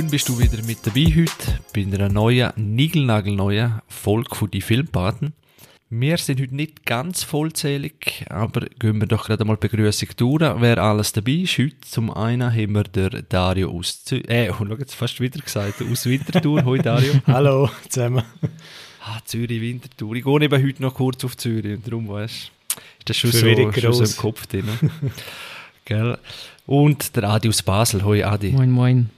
schön bist du wieder mit dabei heute bei einer neuen, niegelnagelneuen Folge von die Filmpaten. Wir sind heute nicht ganz vollzählig, aber gehen wir doch gerade mal Begrüßung durch, wer alles dabei ist. Heute zum einen haben wir der Dario aus Zürich, äh, oh, schau jetzt fast wieder gesagt, aus Winterthur. Hoi Dario. Hallo zusammen. Ah, Zürich, Winterthur. Ich gehe eben heute noch kurz auf Zürich und darum, weißt ist das schon, so, schon so im Kopf drin. Gell? Und der Adi aus Basel. Hoi Adi. Moin, moin.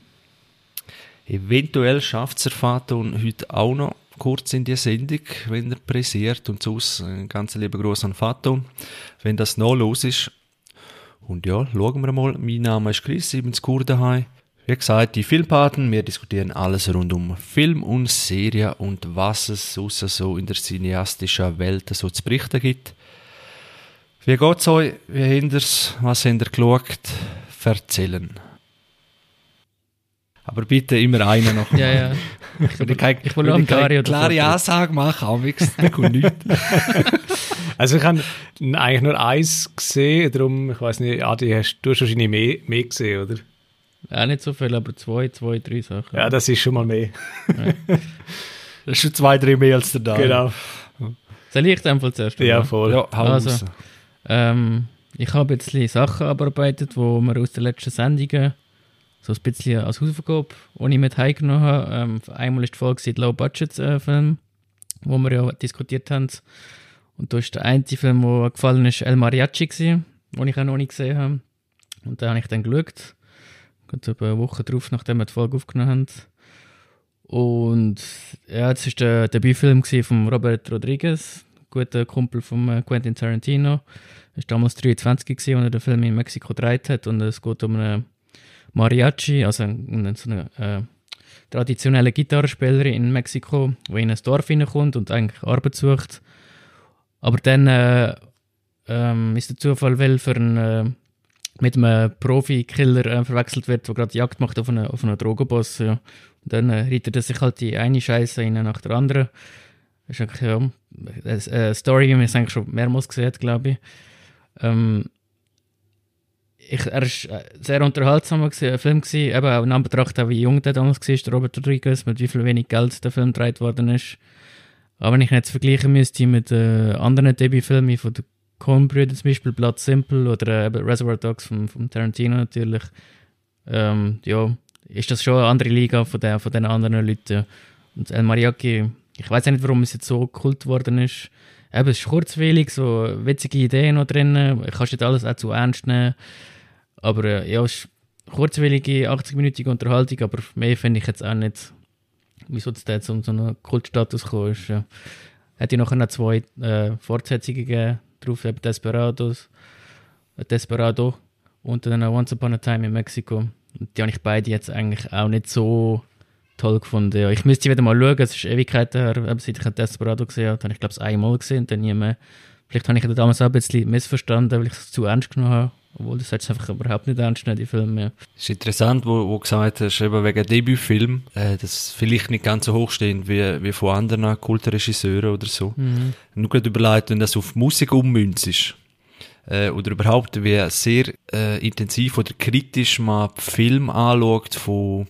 Eventuell schafft es der Faton heute auch noch kurz in die Sendung, wenn er pressiert. Und sonst ein ganz lieber Gruß an Faton, wenn das noch los ist. Und ja, schauen wir mal. Mein Name ist Chris, ich bin in daheim. Wie gesagt, die Filmpaten, wir diskutieren alles rund um Film und Serie und was es sonst so in der cineastischen Welt so zu berichten gibt. Wie geht's euch? Wie habt ihr's? Was habt ihr geschaut? Erzählen. Aber bitte immer einen noch. ja, ja. Ich, will keine, ich will nur keine klare Ansage machen, aber da kommt nichts. also ich habe eigentlich nur eins gesehen, darum, ich weiß nicht, Adi, hast, du hast wahrscheinlich mehr, mehr gesehen, oder? Ja, nicht so viel, aber zwei, zwei, drei Sachen. Ja, das ist schon mal mehr. Ja. Das ist schon zwei, drei mehr als der da. Genau. Soll ich einfach zuerst? Ja, voll. Ja, also, ähm, ich habe jetzt Sachen abarbeitet, wo wir aus den letzten Sendungen so ein bisschen als Hausaufgabe, die ich mit heimgenommen habe. Ähm, einmal ist die Folge Low-Budget-Film, äh, wo wir ja diskutiert haben. Und da ist der einzige Film, der gefallen ist, El Mariachi, den ich auch noch nicht gesehen habe. Und da habe ich dann geschaut. Ganz eine Woche drauf, nachdem wir die Folge aufgenommen haben. Und ja, das war der Debütfilm von Robert Rodriguez, guter Kumpel von äh, Quentin Tarantino. Er war damals 23, gewesen, als er den Film in Mexiko gedreht hat. Und es geht um eine Mariachi, also eine, so eine äh, traditionelle Gitarrespielerin in Mexiko, die in ein Dorf hineinkommt und eigentlich Arbeit sucht. Aber dann äh, ähm, ist der Zufall, weil für einen, äh, mit einem Profi-Killer äh, verwechselt wird, der gerade Jagd macht auf einen, auf einen Drogenboss. Ja. Und dann äh, reitet er sich halt die eine Scheiße nach der anderen. Das ist eigentlich ja, eine Story, wie man es eigentlich schon mehrmals gesehen hat, glaube ich. Ähm, ich, er war ein sehr unterhaltsamer Film, gewesen, eben auch in Anbetracht, wie jung der damals war, der Robert Rodriguez, mit wie viel wenig Geld der Film gedreht worden ist. Aber wenn ich ihn jetzt vergleichen müsste mit äh, anderen Debütfilmen von den Coen-Brüdern, zum Beispiel Blood Simple oder äh, Reservoir Dogs von, von Tarantino natürlich, ähm, ja, ist das schon eine andere Liga von den, von den anderen Leuten. Und El Mariachi, ich weiß nicht, warum es jetzt so kult worden ist. Eben, es ist kurzweilig, so witzige Ideen noch drin, ich kann nicht alles auch zu ernst nehmen. Aber äh, ja, es ist kurzwillige 80-minütige Unterhaltung, aber mehr finde ich jetzt auch nicht, wieso das jetzt um so einen Kultstatus gekommen ist. Ja. Hat ja nachher noch zwei äh, Fortsetzungen gegeben, drauf eben Desperados, äh, Desperado und dann Once Upon a Time in Mexico. Und die habe ich beide jetzt eigentlich auch nicht so toll gefunden. Ja, ich müsste wieder mal schauen, es ist Ewigkeiten her, seit ich Desperado gesehen habe, habe ich glaube ich einmal gesehen dann nie mehr. Vielleicht habe ich das damals auch ein bisschen missverstanden, weil ich es zu ernst genommen habe. Obwohl, das jetzt einfach überhaupt nicht ernst nehmen, die Filme. Es ist interessant, wo du gesagt hast, eben wegen Debütfilm, äh, das vielleicht nicht ganz so hochstehend wie, wie von anderen Kultregisseuren oder so. Mhm. Nur gerade überlegt, wenn das auf Musik ummünzt ist, äh, oder überhaupt, wie sehr äh, intensiv oder kritisch man Film anschaut von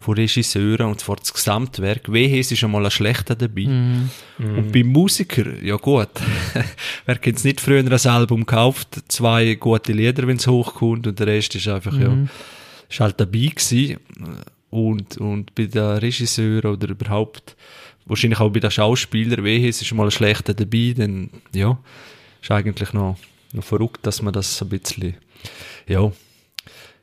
von Regisseuren und zwar das Gesamtwerk. Wehe, es ist schon mal ein schlechter dabei. Mm. Und beim Musiker, ja gut, wer kennt es nicht früher ein Album gekauft, zwei gute Lieder, wenn es hochkommt und der Rest ist einfach, mm. ja, mhm. ist halt dabei gewesen. Und, und bei den Regisseuren oder überhaupt, wahrscheinlich auch bei den Schauspielern, wehe, es ist mal ein schlechter dabei, dann, ja, ist eigentlich noch, noch verrückt, dass man das so ein bisschen, ja,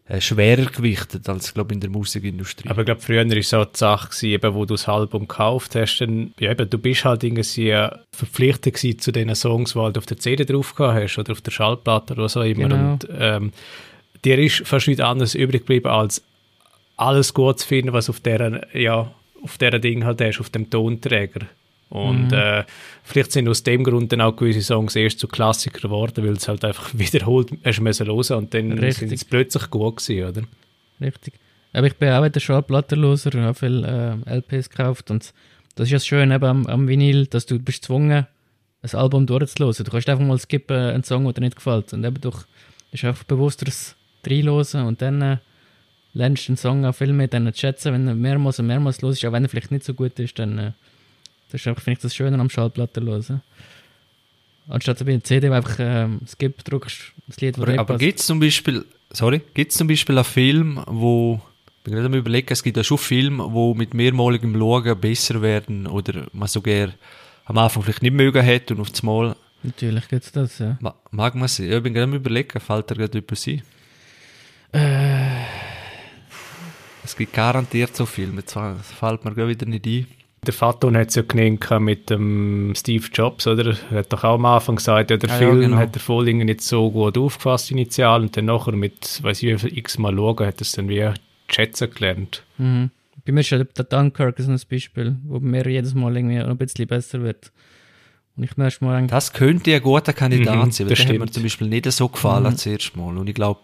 äh, schwerer gewichtet als glaube in der Musikindustrie. Aber ich glaube, früher war so die Sache, gewesen, eben, wo du das Album gekauft hast, dann, ja, eben, du bist halt irgendwie verpflichtet gewesen zu den Songs, die halt auf der CD drauf hast oder auf der Schallplatte oder so immer. Genau. Und ähm, dir ist fast nichts anderes übrig geblieben, als alles gut zu finden, was auf deren, ja, auf deren Ding halt ist, auf dem Tonträger. Und mhm. äh, vielleicht sind aus dem Grund dann auch gewisse Songs erst zu Klassikern geworden, weil es halt einfach wiederholt hast müssen hören und dann sind sie plötzlich gut gewesen, oder? Richtig. Aber ich bin auch wieder Schallplattenloser und habe viele äh, LPs gekauft und das ist ja das Schöne eben am, am Vinyl, dass du bist gezwungen, ein Album durchzuhören. Du kannst einfach mal skippen, einen Song, der dir nicht gefällt und eben durch ist einfach bewussteres reinhören und dann äh, lernst den Song auch viel mehr dann zu schätzen, wenn er mehrmals und mehrmals los ist, auch wenn er vielleicht nicht so gut ist, dann äh, das ist einfach, finde ich, das Schöne am Schallplatten hören. Anstatt bei der CD, wo einfach ähm, Skip drückst, das Lied, Aber, aber gibt es zum Beispiel, sorry, gibt es zum Beispiel einen Film, wo, ich bin gerade am überlegen, es gibt ja schon Filme, wo mit mehrmaligem Schauen besser werden oder man sogar am Anfang vielleicht nicht mögen hat und auf das Mal Natürlich gibt es das, ja. Mag man sie? Ich bin gerade am überlegen, fällt dir gerade etwas ein? Äh. Es gibt garantiert so Filme, das fällt mir gerade wieder nicht ein. Der Faton hat es ja genannt mit dem Steve Jobs, oder? Er hat doch auch am Anfang gesagt, ja, der ah, Film ja, genau. hat der Vollingen nicht so gut aufgefasst initial und dann nachher mit, weiß ich wie x-mal schauen, hat er es dann wie schätzen gelernt. Mhm. Bei mir ist ja der Dunkirk so ein Beispiel, wo mir jedes Mal irgendwie ein bisschen besser wird. Und ich mir mal das könnte ein guter Kandidat mhm, sein, weil der hat mir zum Beispiel nicht so gefallen mhm. das erste Mal. Und ich glaube,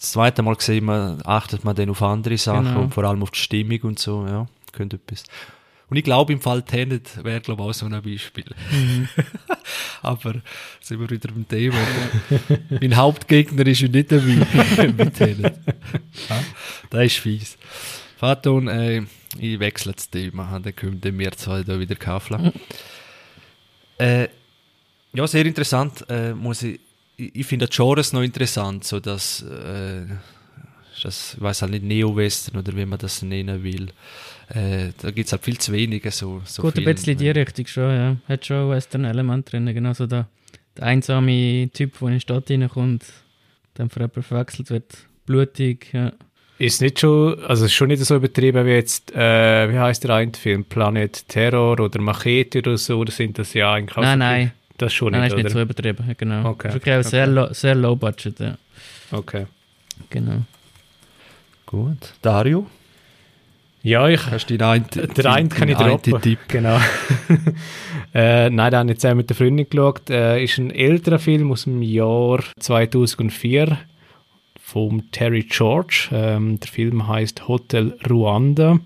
das zweite Mal gesehen, man, achtet man dann auf andere Sachen genau. und vor allem auf die Stimmung und so, ja, könnte etwas. Und ich glaube, im Fall Tenet wäre, glaube ich, auch so ein Beispiel. Mhm. Aber sind wir wieder beim Thema. mein Hauptgegner ist ja nicht dabei mit Tenet. Ja, das ist fies. Faton, äh, ich wechsle das Thema, dann können wir zwei da wieder kaufen. Mhm. Äh, ja, sehr interessant. Äh, muss ich ich, ich finde Genres noch interessant, so dass, äh, das, ich weiß halt nicht, Neo-Western oder wie man das nennen will. Äh, da gibt es halt viel zu wenige so, so Gut, Filme. ein bisschen in die Richtung schon, ja. Hat schon Western-Element drin, genau so der, der einsame Typ, der in die Stadt reinkommt, dann für jemanden verwechselt wird, blutig, ja. Ist nicht schon, also ist schon nicht so übertrieben wie jetzt, äh, wie heißt der eine Film, Planet Terror oder Machete oder so, oder sind das ja eigentlich auch Nein, so nein. Das schon nicht, Nein, ist nicht so übertrieben, genau. Okay. Das ist okay. sehr, low, sehr low budget, ja. Okay. Genau. Gut. Dario? Ja, ich. Hast du den einen, der kann ich droppen. Tipp. Genau. äh, nein, da habe ich zusammen mit der Freundin geschaut. Äh, ist ein älterer Film aus dem Jahr 2004 von Terry George. Ähm, der Film heißt Hotel Ruanda.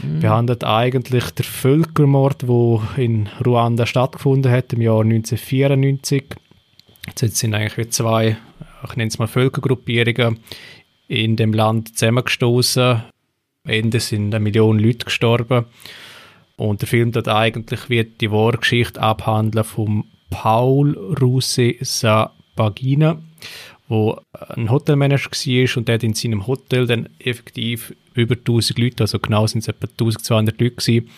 Mhm. Behandelt eigentlich der Völkermord, wo in Ruanda stattgefunden hat im Jahr 1994. Jetzt sind eigentlich zwei, ich nenne es mal Völkergruppierungen, in dem Land zusammengestoßen. Am Ende sind eine Million Leute gestorben. Und der Film dort eigentlich wird die wahre Geschichte abhandeln von Paul Ruse Sabagina wo ein Hotelmanager war und der hat in seinem Hotel dann effektiv über 1000 Leute, also genau sind es etwa 1200 Leute gewesen,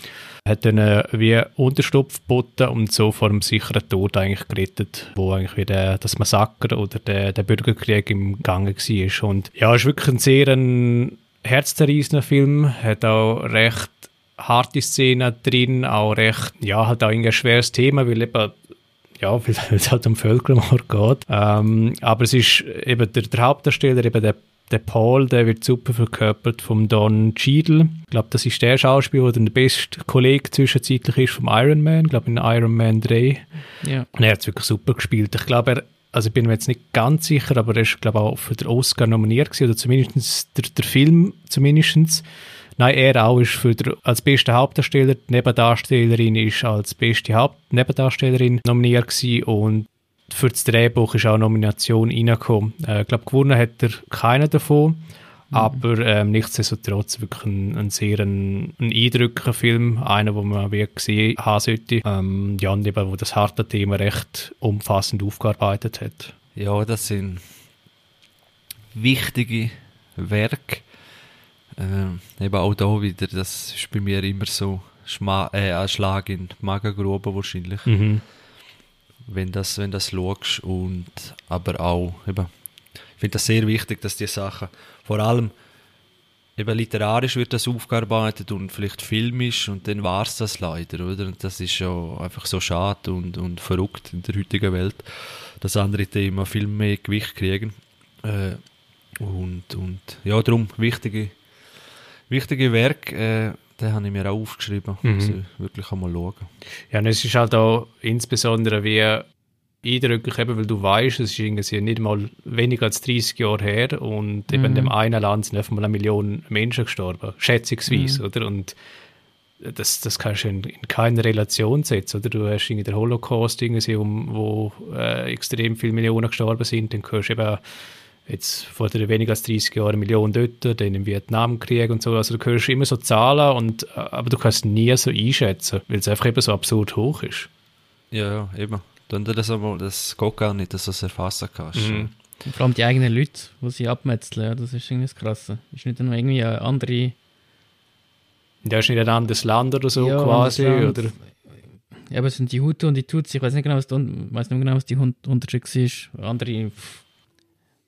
hat dann äh, wie Unterstupf geboten und so vor einem sicheren Tod eigentlich gerettet, wo eigentlich wieder das Massaker oder der, der Bürgerkrieg im Gange war. Und ja, es ist wirklich ein sehr ein herzzerreißender Film, hat auch recht harte Szenen drin, auch recht, ja, halt auch ein schweres Thema, weil eben ja, weil es halt um Völkermord geht. Ähm, aber es ist eben der, der Hauptdarsteller, eben der, der Paul, der wird super verkörpert vom Don Cheadle. Ich glaube, das ist der Schauspieler, der der beste Kollege zwischenzeitlich ist vom Iron Man, ich glaube in Iron Man 3. Ja. Und er hat es wirklich super gespielt. Ich glaube, er also ich bin mir jetzt nicht ganz sicher, aber er ist, glaube ich, auch für den Oscar nominiert gewesen, oder zumindest der, der Film zumindest. Nein, er auch ist für der, als beste Hauptdarsteller, die Nebendarstellerin ist als beste Hauptnebendarstellerin nominiert gewesen und für das Drehbuch ist auch eine Nomination reingekommen. Äh, ich glaube, gewonnen hat er keiner davon, mhm. aber ähm, nichtsdestotrotz wirklich ein, ein sehr ein, ein eindrücklicher Film, einer, wo man wirklich gesehen haben sollte. Ähm, ja, und eben, wo das harte Thema recht umfassend aufgearbeitet hat. Ja, das sind wichtige Werke äh, eben auch da wieder, das ist bei mir immer so Schma äh, ein Schlag in die Magengrube wahrscheinlich. Mhm. Wenn das, wenn das schaust und aber auch, eben, ich finde das sehr wichtig, dass die Sachen, vor allem eben literarisch wird das aufgearbeitet und vielleicht filmisch und dann war es das leider, oder? Und das ist ja einfach so schade und, und verrückt in der heutigen Welt, dass andere Themen viel mehr Gewicht kriegen. Äh, und, und ja, darum wichtige wichtige Werk, äh, den habe ich mir auch aufgeschrieben. Mhm. Also wirklich einmal schauen. Ja, und es ist halt auch insbesondere wie eindrücklich, eben, weil du weißt, es ist irgendwie nicht mal weniger als 30 Jahre her und mhm. eben in dem einen Land sind einfach mal eine Million Menschen gestorben, schätzungsweise, mhm. oder? Und das, das kannst du in, in keine Relation setzen, oder? Du hast irgendwie den Holocaust, irgendwie, um, wo äh, extrem viele Millionen gestorben sind, dann hörst du eben jetzt vor weniger als 30 Jahren eine Million dort, dann im Vietnamkrieg und so. Also du hörst immer so Zahlen, und, aber du kannst es nie so einschätzen, weil es einfach eben so absurd hoch ist. Ja, ja, eben. Dann das, aber, das geht gar nicht, dass du es erfassen kannst. Mhm. vor allem die eigenen Leute, die sie abmetzeln, ja, das ist irgendwie das Krasse. Ist nicht nur irgendwie eine andere... Ja, ist nicht ein anderes Land oder so ja, quasi, oder? Ja, aber es sind die Hutu und die Tutsi, ich weiß nicht genau, was, weiß nicht genau, was die Unterschied war. Andere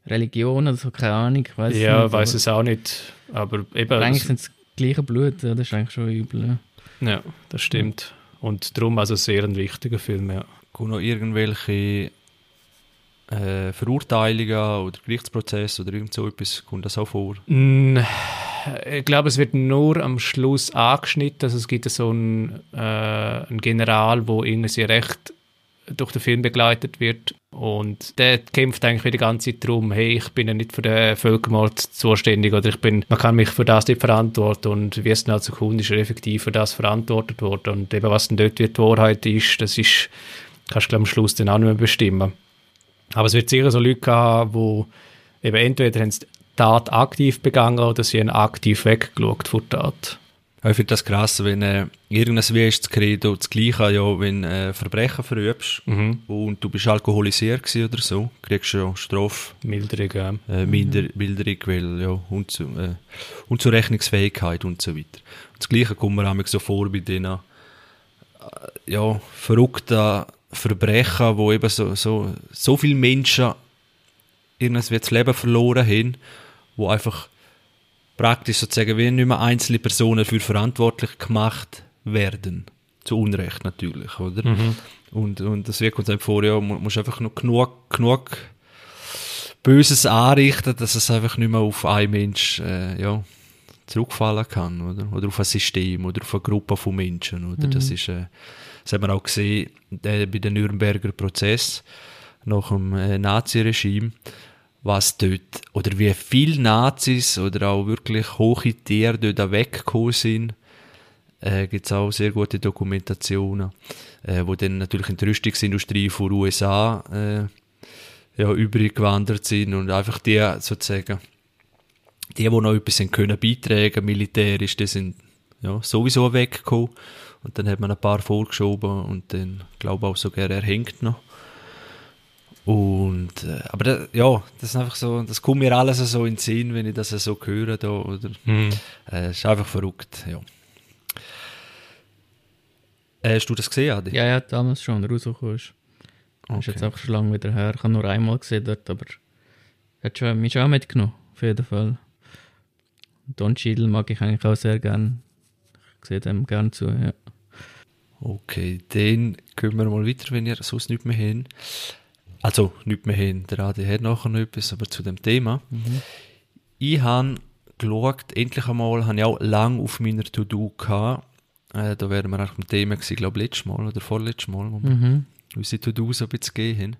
Religion oder so, keine Ahnung. Weiss ja, nicht, weiß es auch nicht. Aber eben. Eigentlich sind es gleiche Blut, ja, das ist eigentlich schon übel. Ja, ja das stimmt. Und darum also sehr ein wichtiger Film, ja. Kommen noch irgendwelche äh, Verurteilungen oder Gerichtsprozesse oder irgend so etwas, kommt das auch vor? Ich glaube, es wird nur am Schluss angeschnitten. Also es gibt so einen, äh, einen General, der irgendwie recht durch den Film begleitet wird. Und der kämpft eigentlich die ganze Zeit darum, hey, ich bin ja nicht für den Völkermord zuständig oder ich bin, man kann mich für das nicht verantworten und wie es dann also kommt, ist er effektiv für das verantwortet worden. Und eben was dann dort die Wahrheit ist, das ist, kannst du am Schluss dann auch nicht mehr bestimmen. Aber es wird sicher so Leute haben, die eben entweder haben sie die Tat aktiv begangen oder sie haben aktiv weggeschaut von der Tat. Ich finde das krass, wenn äh, irgendein wie ist das Credo das Gleiche, ja, wenn äh, Verbrechen verübst mhm. und du bist alkoholisiert oder so, kriegst du ja Strafe. Milderung, ja. Äh, Milder, mhm. Milderung, weil, ja, Unzu, äh, Unzurechnungsfähigkeit und so weiter. Und das Gleiche kommt mir auch so vor bei den äh, ja, verrückten Verbrechen, wo eben so, so, so viele Menschen irgendwie das Leben verloren haben, wo einfach praktisch sozusagen wie nicht mehr einzelne Personen für verantwortlich gemacht werden. Zu Unrecht natürlich, oder? Mhm. Und, und das wirkt uns vor, ja, man muss einfach noch genug, genug Böses anrichten, dass es einfach nicht mehr auf einen Mensch äh, ja, zurückfallen kann, oder? Oder auf ein System oder auf eine Gruppe von Menschen, oder? Mhm. Das ist, äh, das haben wir auch gesehen äh, bei den Nürnberger Prozess nach dem äh, Naziregime was dort, oder wie viele Nazis oder auch wirklich hohe Tiere dort weggekommen sind, äh, gibt es auch sehr gute Dokumentationen, äh, wo dann natürlich in die Rüstungsindustrie von USA äh, ja, übrig gewandert sind und einfach die sozusagen, die, die noch etwas können beitragen militärisch, die sind ja, sowieso weggekommen und dann hat man ein paar vorgeschoben und dann glaube ich auch sogar erhängt noch. Und, äh, aber da, ja, das ist einfach so, das kommt mir alles so in den Sinn, wenn ich das so höre da, oder, mhm. äh, ist einfach verrückt, ja. Äh, hast du das gesehen, Adi? Ja, ja, damals schon, rausgekommen ist. Okay. ist jetzt einfach schon lange wieder her. Ich habe nur einmal gesehen dort, aber hat schon, mich schon auch mitgenommen, auf jeden Fall. Don Cheadle mag ich eigentlich auch sehr gern. Ich sehe dem gern zu, ja. Okay, dann gehen wir mal weiter, wenn ihr sonst nicht mehr hin. Also, nicht mehr hin, der Adi hat nachher noch etwas, aber zu dem Thema. Mhm. Ich habe geschaut, endlich einmal, habe ich auch lange auf meiner To-Do gehabt. Äh, da wären wir auch beim Thema gewesen, glaube letztes Mal oder vorletztes Mal, wo wir mhm. unsere To-Do so ein bisschen gehen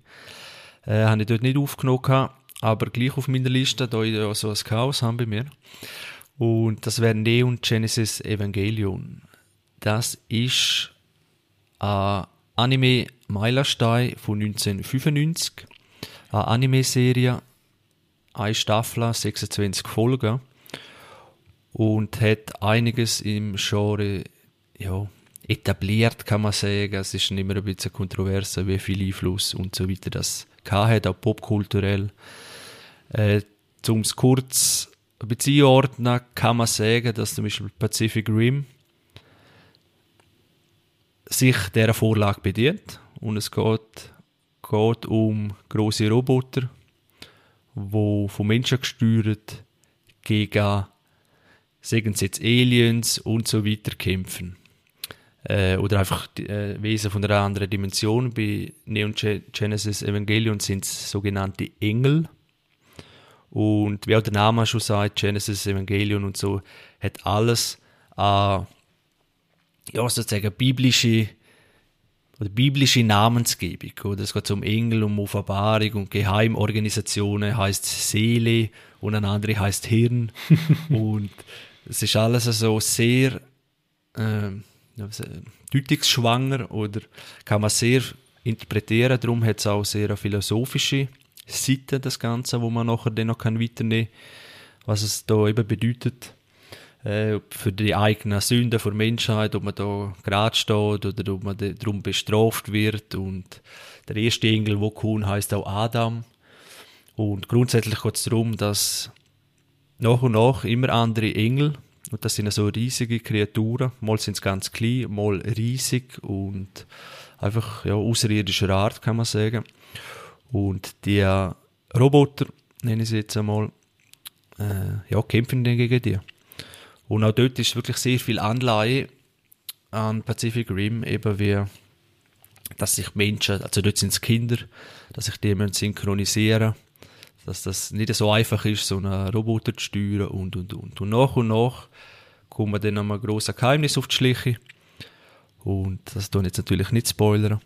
äh, Habe ich dort nicht aufgenommen gehabt, aber gleich auf meiner Liste, da ich ja so ein Chaos habe bei mir. Und das wäre Neon Genesis Evangelion. Das ist ein Anime Meilenstein von 1995. Eine Anime-Serie, eine Staffel, 26 Folgen. Und hat einiges im Genre ja, etabliert, kann man sagen. Es ist immer ein bisschen kontrovers, wie viel Einfluss und so weiter das hat, auch popkulturell. Äh, um es kurz bisschen einordnen, kann man sagen, dass zum Beispiel Pacific Rim sich dieser Vorlage bedient und es geht, geht um große Roboter, wo von Menschen gesteuert gegen sagen sie jetzt Aliens und so weiter kämpfen. Äh, oder einfach die, äh, Wesen von einer anderen Dimension. Bei Neon Genesis Evangelion sind es sogenannte Engel. Und wie auch der Name schon sagt, Genesis Evangelion und so, hat alles an ja, sozusagen biblische oder biblische Namensgebung. Oder? Es geht um Engel, um Offenbarung und Geheimorganisationen heißt Seele und eine andere heißt Hirn. und es ist alles so sehr äh, deutungsschwanger oder kann man sehr interpretieren. Darum hat es auch sehr eine philosophische Seite, das Ganze, wo man nachher dann noch weiternehmen kann, was es da eben bedeutet äh, für die eigenen Sünden der Menschheit, ob man da gerade steht oder ob man darum bestraft wird und der erste Engel, wo kommt, heißt auch Adam und grundsätzlich geht es darum, dass nach und nach immer andere Engel und das sind so riesige Kreaturen. Mal sind sie ganz klein, mal riesig und einfach ja, außerirdischer Art, kann man sagen. Und die Roboter, nenne ich sie jetzt einmal, äh, ja, kämpfen dann gegen die. Und auch dort ist wirklich sehr viel Anleihe an Pacific Rim, eben wie, dass sich Menschen, also dort sind es Kinder, dass sich die synchronisieren müssen dass das nicht so einfach ist, so einen Roboter zu steuern und, und, und. Und nach und nach kommen dann nochmal grosse Geheimnis auf die Schliche. Und das tun jetzt natürlich nicht spoilern.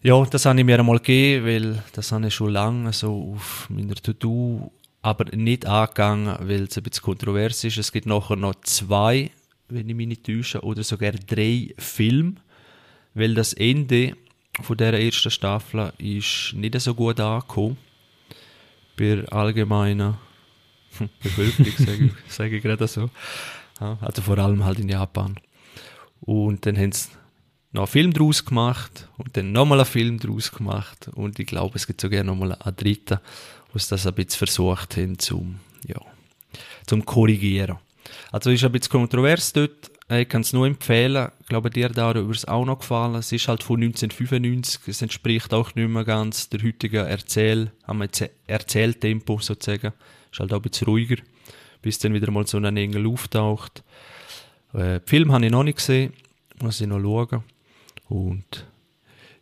Ja, das habe ich mir einmal gegeben, weil das habe ich schon lange so auf meiner To-Do, aber nicht angegangen, weil es ein bisschen kontrovers ist. Es gibt nachher noch zwei, wenn ich mich nicht täusche, oder sogar drei Filme, weil das Ende von der ersten Staffel ist nicht so gut angekommen bei der allgemeinen Bevölkerung, sage ich, sag ich gerade so. also vor allem halt in Japan. Und dann haben sie noch einen Film draus gemacht und dann nochmal einen Film draus gemacht und ich glaube, es gibt sogar nochmal einen dritten, sie das ein bisschen versucht haben zum, ja, zum korrigieren. Also ist ein bisschen kontrovers dort, ich kann es nur empfehlen. Ich glaube, dir darüber ist auch noch gefallen. Es ist halt von 1995. Es entspricht auch nicht mehr ganz der heutigen Erzähl, Erzähltempo sozusagen. Ist halt auch ein bisschen ruhiger, bis dann wieder mal so ein Engel auftaucht. Äh, Film habe ich noch nicht gesehen. Muss ich noch schauen. Und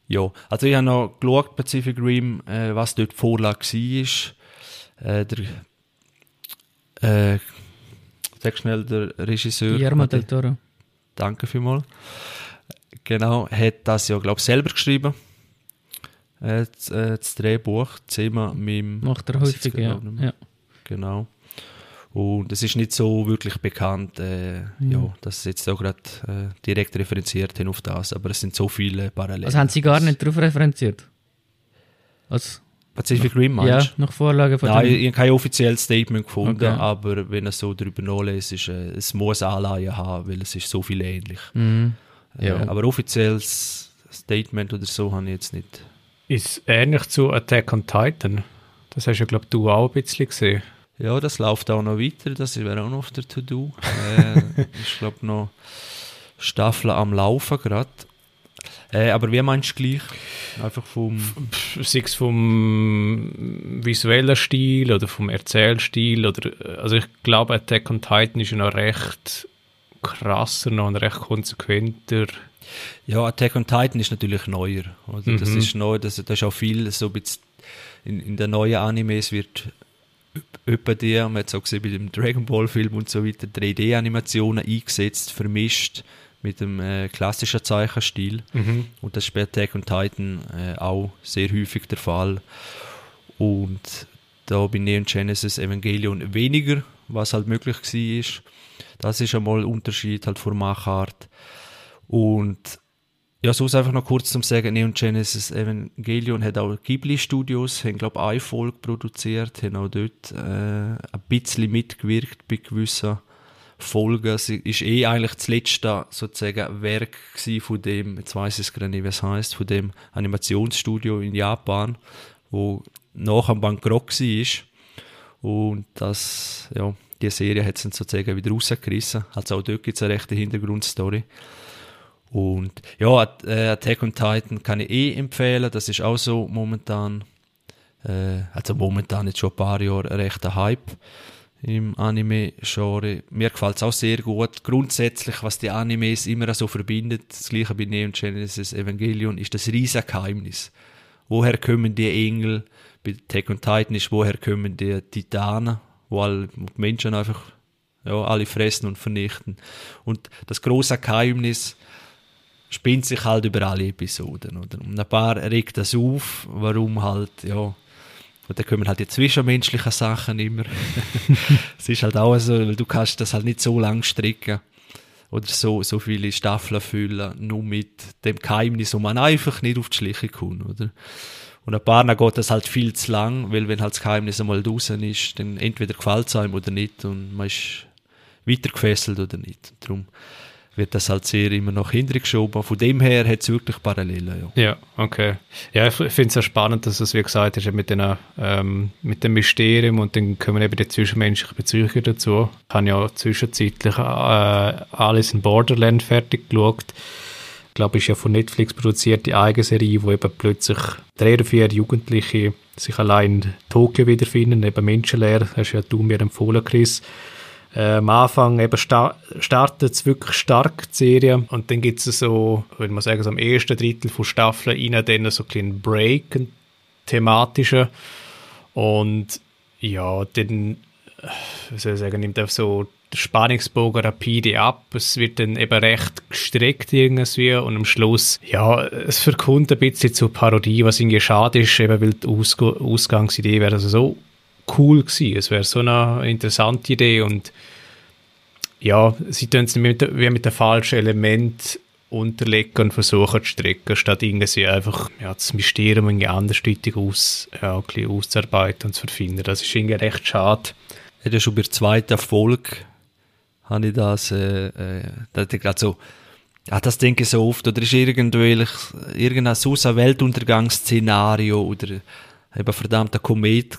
ja, also ich habe noch geschaut, Pacific Rim, äh, was dort die Vorlage war. Äh, der äh, Sag schnell, der Regisseur. Guillermo del Toro. Danke vielmals. Genau, hat das ja, glaube ich, selber geschrieben. Äh, das, äh, das Drehbuch, zehnmal mit dem. Macht er häufig, ja. ja. Genau. Und es ist nicht so wirklich bekannt, äh, mhm. ja, dass sie jetzt auch gerade äh, direkt referenziert haben auf das, aber es sind so viele Parallelen. Also haben sie gar nicht darauf referenziert? Also Pacific Rim meinst Ja, nach Vorlage von Nein, ich habe kein offizielles Statement gefunden, okay. aber wenn er so darüber nachlässt, ist, äh, es muss Anleihen haben, weil es ist so viel ähnlich. Mhm. Ja. Äh, aber offizielles Statement oder so habe ich jetzt nicht. Ist ähnlich zu Attack on Titan. Das hast du, glaube du auch ein bisschen gesehen. Ja, das läuft auch noch weiter, das wäre auch noch auf der To-Do. äh, ich glaube noch Staffel am Laufen gerade. Äh, aber wie meinst du gleich? Einfach vom... Sei es vom visuellen Stil oder vom Erzählstil oder... Also ich glaube, Attack on Titan ist ja noch recht krasser noch und recht konsequenter. Ja, Attack on Titan ist natürlich neuer. Oder? Mhm. Das ist neu, das, das ist auch viel so in, in den neuen Animes wird etwa die, man hat es auch gesehen bei dem Dragon Ball Film und so weiter, 3D-Animationen eingesetzt, vermischt mit dem äh, klassischen Zeichenstil. Mhm. Und das ist bei Attack on Titan äh, auch sehr häufig der Fall. Und da bei Neon Genesis Evangelion weniger, was halt möglich war. Das ist einmal ein Unterschied halt von Machart. Und ja, so ist einfach noch kurz zum sagen, Neon Genesis Evangelion hat auch Ghibli Studios, haben glaube ich eine Folge produziert, haben auch dort äh, ein bisschen mitgewirkt bei gewissen Folgen. Es ist eh eigentlich das letzte sozusagen Werk von dem, jetzt weiß ich es gerade nicht, es heißt, von dem Animationsstudio in Japan, wo nach dem Bankrott war. Und das, ja, die Serie hat es dann sozusagen wieder rausgerissen. Also auch dort gibt es eine rechte Hintergrundstory. Und ja, äh, Attack on Titan kann ich eh empfehlen. Das ist auch so momentan, äh, also momentan jetzt schon ein paar Jahre ein rechter Hype im Anime-Genre. Mir gefällt es auch sehr gut. Grundsätzlich, was die Animes immer so verbindet, das gleiche bei Neon Genesis Evangelion, ist das riesige Geheimnis. Woher kommen die Engel? Bei Tech und Titan ist, woher kommen die Titanen, wo alle Menschen einfach ja, alle fressen und vernichten. Und das große Geheimnis spinnt sich halt über alle Episoden. Oder? Und ein paar regt das auf, warum halt, ja, und dann kommen halt die zwischenmenschlichen Sachen immer. es ist halt auch so, weil du kannst das halt nicht so lang stricken oder so, so viele Staffeln füllen, nur mit dem Geheimnis, wo man einfach nicht auf die Schliche kommt, oder? Und ein paar geht das halt viel zu lang, weil wenn halt das Geheimnis einmal draußen ist, dann entweder gefällt es einem oder nicht und man ist weiter gefesselt oder nicht. Darum wird das halt sehr immer noch hintergeschoben. Von dem her hat es wirklich Parallelen. Ja. ja, okay. Ja, ich finde es ja spannend, dass es, wie gesagt hast, mit, den, ähm, mit dem Mysterium und dann kommen eben die zwischenmenschlichen Bezüge dazu. Ich habe ja zwischenzeitlich äh, alles in Borderland fertig geschaut. Ich glaube, ist ja von Netflix produziert, die eigene Serie, wo eben plötzlich drei oder vier Jugendliche sich allein in Tokio wiederfinden, eben menschenleer. Hast ja du mir empfohlen, Chris äh, am Anfang eben sta startet es wirklich stark, die Serie. Und dann gibt es so, würde man sagen, so am ersten Drittel von Staffeln rein, dann so einen kleinen Break, einen thematischen. Und ja, dann, äh, wie soll ich sagen, nimmt einfach so der Spannungsbogen rapide ab. Es wird dann eben recht gestreckt irgendwie und am Schluss, ja, es verkommt ein bisschen zur Parodie, was irgendwie schade ist, eben weil die Ausg Ausgangsidee wäre also so cool gewesen. Es wäre so eine interessante Idee und ja, sie tun es mit, wie mit dem falschen Element unterlegen und versuchen zu strecken, statt irgendwie einfach ja, das Mysterium irgendwie andersdeutig aus, ja, auszuarbeiten und zu finden. Das ist irgendwie recht schade. Ja, schon bei der zweiten Folge habe ich das, äh, äh, gerade so, ja, das denke ich so oft, oder ist irgendwelch, irgendein so ein Weltuntergangsszenario oder eben verdammter Komet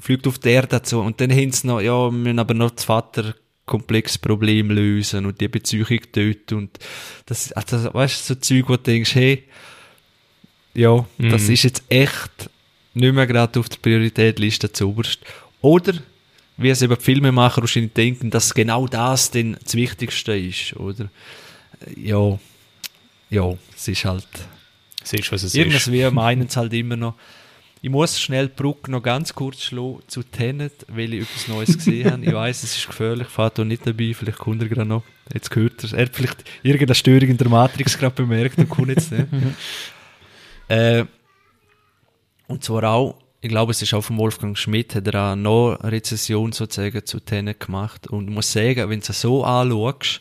fliegt auf die Erde zu und dann haben sie noch, ja, wir müssen aber noch das Vater komplexe Problem lösen und die Beziehung töten und das, also, weißt du, so Zeug, wo du denkst, hey, ja, mhm. das ist jetzt echt nicht mehr gerade auf der Prioritätliste zuoberst. Oder, wie es eben die Filmemacher wahrscheinlich denken, dass genau das dann das Wichtigste ist, oder? Ja, ja, es ist halt... Es ist, was es Irgendwas ist. wir meinen es halt immer noch, ich muss schnell die Brücke noch ganz kurz schlagen zu Tenet, weil ich etwas Neues gesehen habe. Ich weiß, es ist gefährlich, fahrt nicht dabei, vielleicht kommt er gerade noch. Jetzt gehört er. Er hat vielleicht irgendeine Störung in der Matrix gerade bemerkt und kommt jetzt nicht. äh, und zwar auch, ich glaube, es ist auch von Wolfgang Schmidt, hat er auch noch eine Rezession sozusagen zu Tenet gemacht. Und ich muss sagen, wenn du es so anschaust,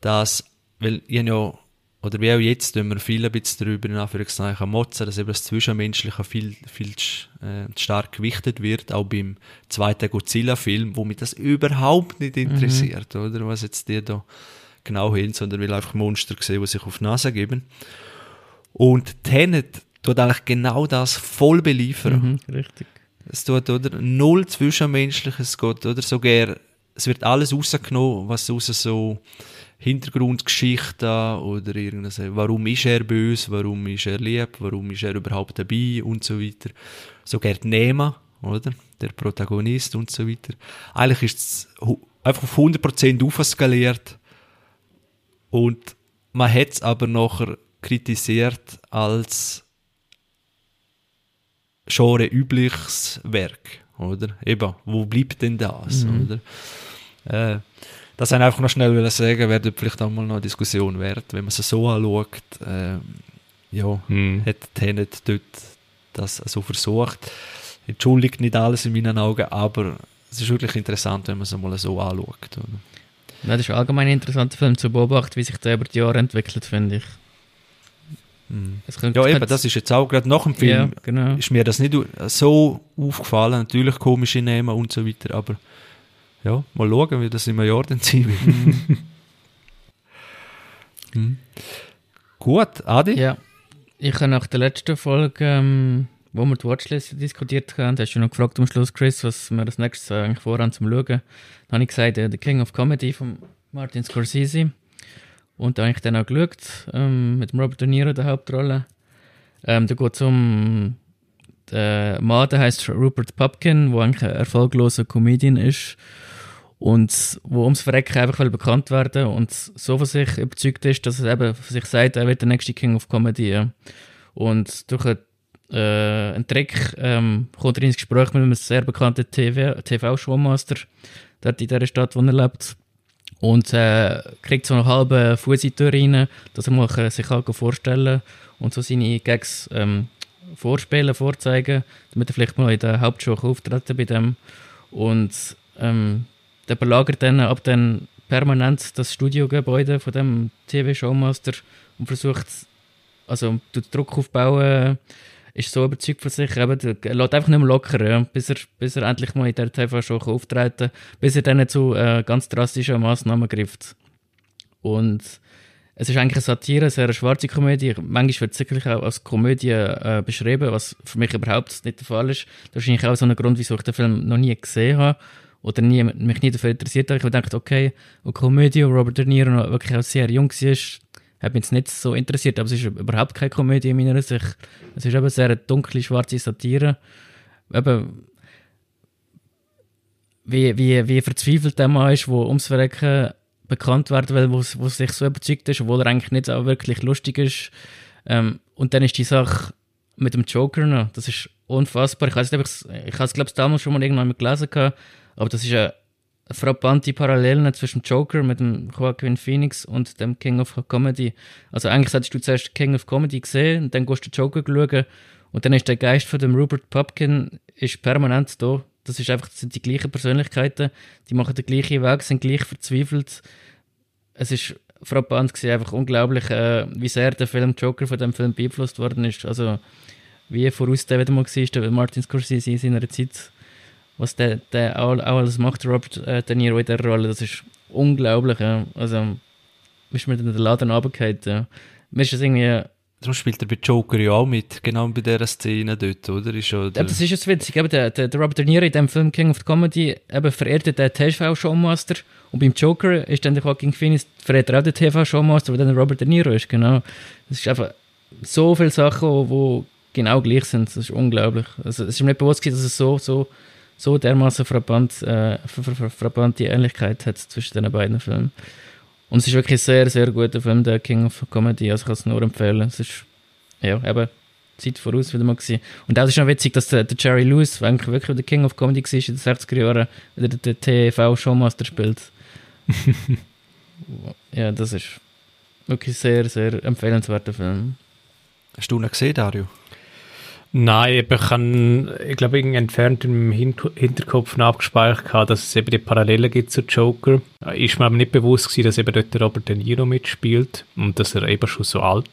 dass, weil ich ja oder wie auch jetzt, tun wir viel ein bisschen darüber in Anführungszeichen motzen, dass eben das Zwischenmenschliche viel, viel äh, stark gewichtet wird, auch beim zweiten Godzilla-Film, wo mich das überhaupt nicht mhm. interessiert, mhm. oder, was jetzt die da genau hin, sondern will einfach Monster sehen, die sich auf die Nase geben. Und Tenet tut eigentlich genau das voll beliefern. Mhm, richtig. Es tut, oder, null Zwischenmenschliches geht, oder, sogar, es wird alles rausgenommen, was raus so, Hintergrundgeschichten oder irgendwas, warum ist er böse, warum ist er lieb, warum ist er überhaupt dabei und so weiter. Sogar die Nema, oder? Der Protagonist und so weiter. Eigentlich ist es einfach auf 100% aufskaliert und man hat es aber nachher kritisiert als genre übliches Werk, oder? Eben, wo bleibt denn das, mhm. oder? Äh, das ich einfach noch schnell sagen, wäre vielleicht auch mal noch eine Diskussion wert, wenn man es so anschaut. Äh, ja, hm. hat Tenet dort das so versucht. Entschuldigt nicht alles in meinen Augen, aber es ist wirklich interessant, wenn man es mal so anschaut. Oder? Ja, das ist allgemein ein interessanter Film zu beobachten, wie sich der über die Jahre entwickelt, finde ich. Hm. Ja, eben, das ist jetzt auch gerade nach dem Film, ja, genau. ist mir das nicht so aufgefallen. Natürlich komische Namen und so weiter, aber ja, mal schauen, wie das im Jahr dann sein wird. Mhm. Gut, Adi? Ja, ich habe nach der letzten Folge, ähm, wo wir die Watchlist diskutiert haben, hast du noch gefragt am Schluss, Chris, was wir als nächstes eigentlich vorhaben zum Schauen. Dann habe ich gesagt, äh, The King of Comedy von Martin Scorsese. Und da habe ich dann auch geschaut, ähm, mit Robert De Niro in der Hauptrolle. Ähm, da geht es um der Mann, der heißt Rupert Pupkin, der eigentlich ein erfolgloser Comedian ist und wo ums Verrecken einfach bekannt werden und so von sich überzeugt ist, dass er eben von sich sagt, er wird der nächste King of Comedy. Und durch einen, äh, einen Trick ähm, kommt er ins Gespräch mit einem sehr bekannten TV-Showmaster, dort in der Stadt, wo er lebt. Und äh, kriegt so einen halben Fuß in die Tür rein, dass er mal sich halt vorstellen und so seine Gags ähm, vorspielen, vorzeigen, damit er vielleicht mal in der Hauptshow auftreten bei dem. Und ähm, der belagert dann ab dann permanent das Studiogebäude von dem TV-Showmaster und versucht, also Druck aufbauen, ist so überzeugt von sich, eben, er lässt einfach nicht mehr locker, ja, bis, er, bis er endlich mal in der TV-Show auftreten bis er dann zu äh, ganz drastischen Massnahmen greift. Und es ist eigentlich eine Satire, eine sehr schwarze Komödie. Manchmal wird es wirklich auch als Komödie äh, beschrieben, was für mich überhaupt nicht der Fall ist. Das ist wahrscheinlich auch so ein Grund, wieso ich den Film noch nie gesehen habe oder nie, mich nie dafür interessiert habe. Ich habe gedacht, okay, eine Komödie, Robert De Niro noch wirklich auch sehr jung war, hat mich jetzt nicht so interessiert, aber es ist überhaupt keine Komödie in meiner Sicht. Es ist eben sehr eine dunkle, schwarze Satire. Eben, wie, wie, wie verzweifelt der Mann ist, der ums Verrecken bekannt werden will, wo, sich so überzeugt ist, obwohl er eigentlich nicht auch wirklich lustig ist. Ähm, und dann ist die Sache mit dem Joker noch, das ist unfassbar. Ich weiß ich, ich habe es glaube ich damals schon mal irgendwann gelesen, gehabt, aber das ist eine frappante Parallelen zwischen Joker mit dem Joaquin Phoenix und dem King of Comedy. Also eigentlich hättest du zuerst King of Comedy gesehen und dann gehst du Joker schauen und dann ist der Geist von dem Rupert Pupkin ist permanent da. Das ist einfach, das sind die gleichen Persönlichkeiten, die machen den gleichen Weg, sind gleich verzweifelt. Es ist frappant gewesen, einfach unglaublich, äh, wie sehr der Film Joker von dem Film beeinflusst worden ist. Also wie voraus der wieder mal war, der Martin Scorsese in seiner Zeit was der, der auch, alles macht, Robert äh, De Niro in der Rolle, das ist unglaublich. Ja. Also, ist mir in den Laden runtergefallen. Ja. Mir ist das irgendwie... Darum spielt er bei Joker ja auch mit, genau bei dieser Szene dort, oder? Ist ja das ist jetzt witzig, eben der, der, der Robert De Niro in dem Film King of the Comedy eben verehrt den TV-Showmaster und beim Joker ist dann der Joaquin Phoenix verehrt er auch den TV-Showmaster, der dann Robert De Niro ist, genau. Das ist einfach so viele Sachen, die genau gleich sind, das ist unglaublich. Also es ist mir nicht bewusst dass es so, so so dermaßen frappant, äh, frappante Ähnlichkeit hat zwischen den beiden Filmen. Und es ist wirklich ein sehr, sehr guter Film, der King of Comedy. Also ich kann es nur empfehlen. Es ist, ja, eben Zeit voraus wieder mal gewesen. Und auch ist noch witzig, dass der, der Jerry Lewis, der eigentlich wirklich der King of Comedy war in den 60er Jahren, wieder der TV-Showmaster spielt. ja, das ist wirklich sehr, sehr empfehlenswerter Film. Hast du ihn gesehen, Dario? Nein, ich kann, ich glaube, irgendwie entfernt im Hinterkopf abgespeichert gehabt, dass es eben die Parallelen gibt zu Joker. Ist mir aber nicht bewusst gewesen, dass eben dort der Robert De Niro mitspielt und dass er eben schon so alt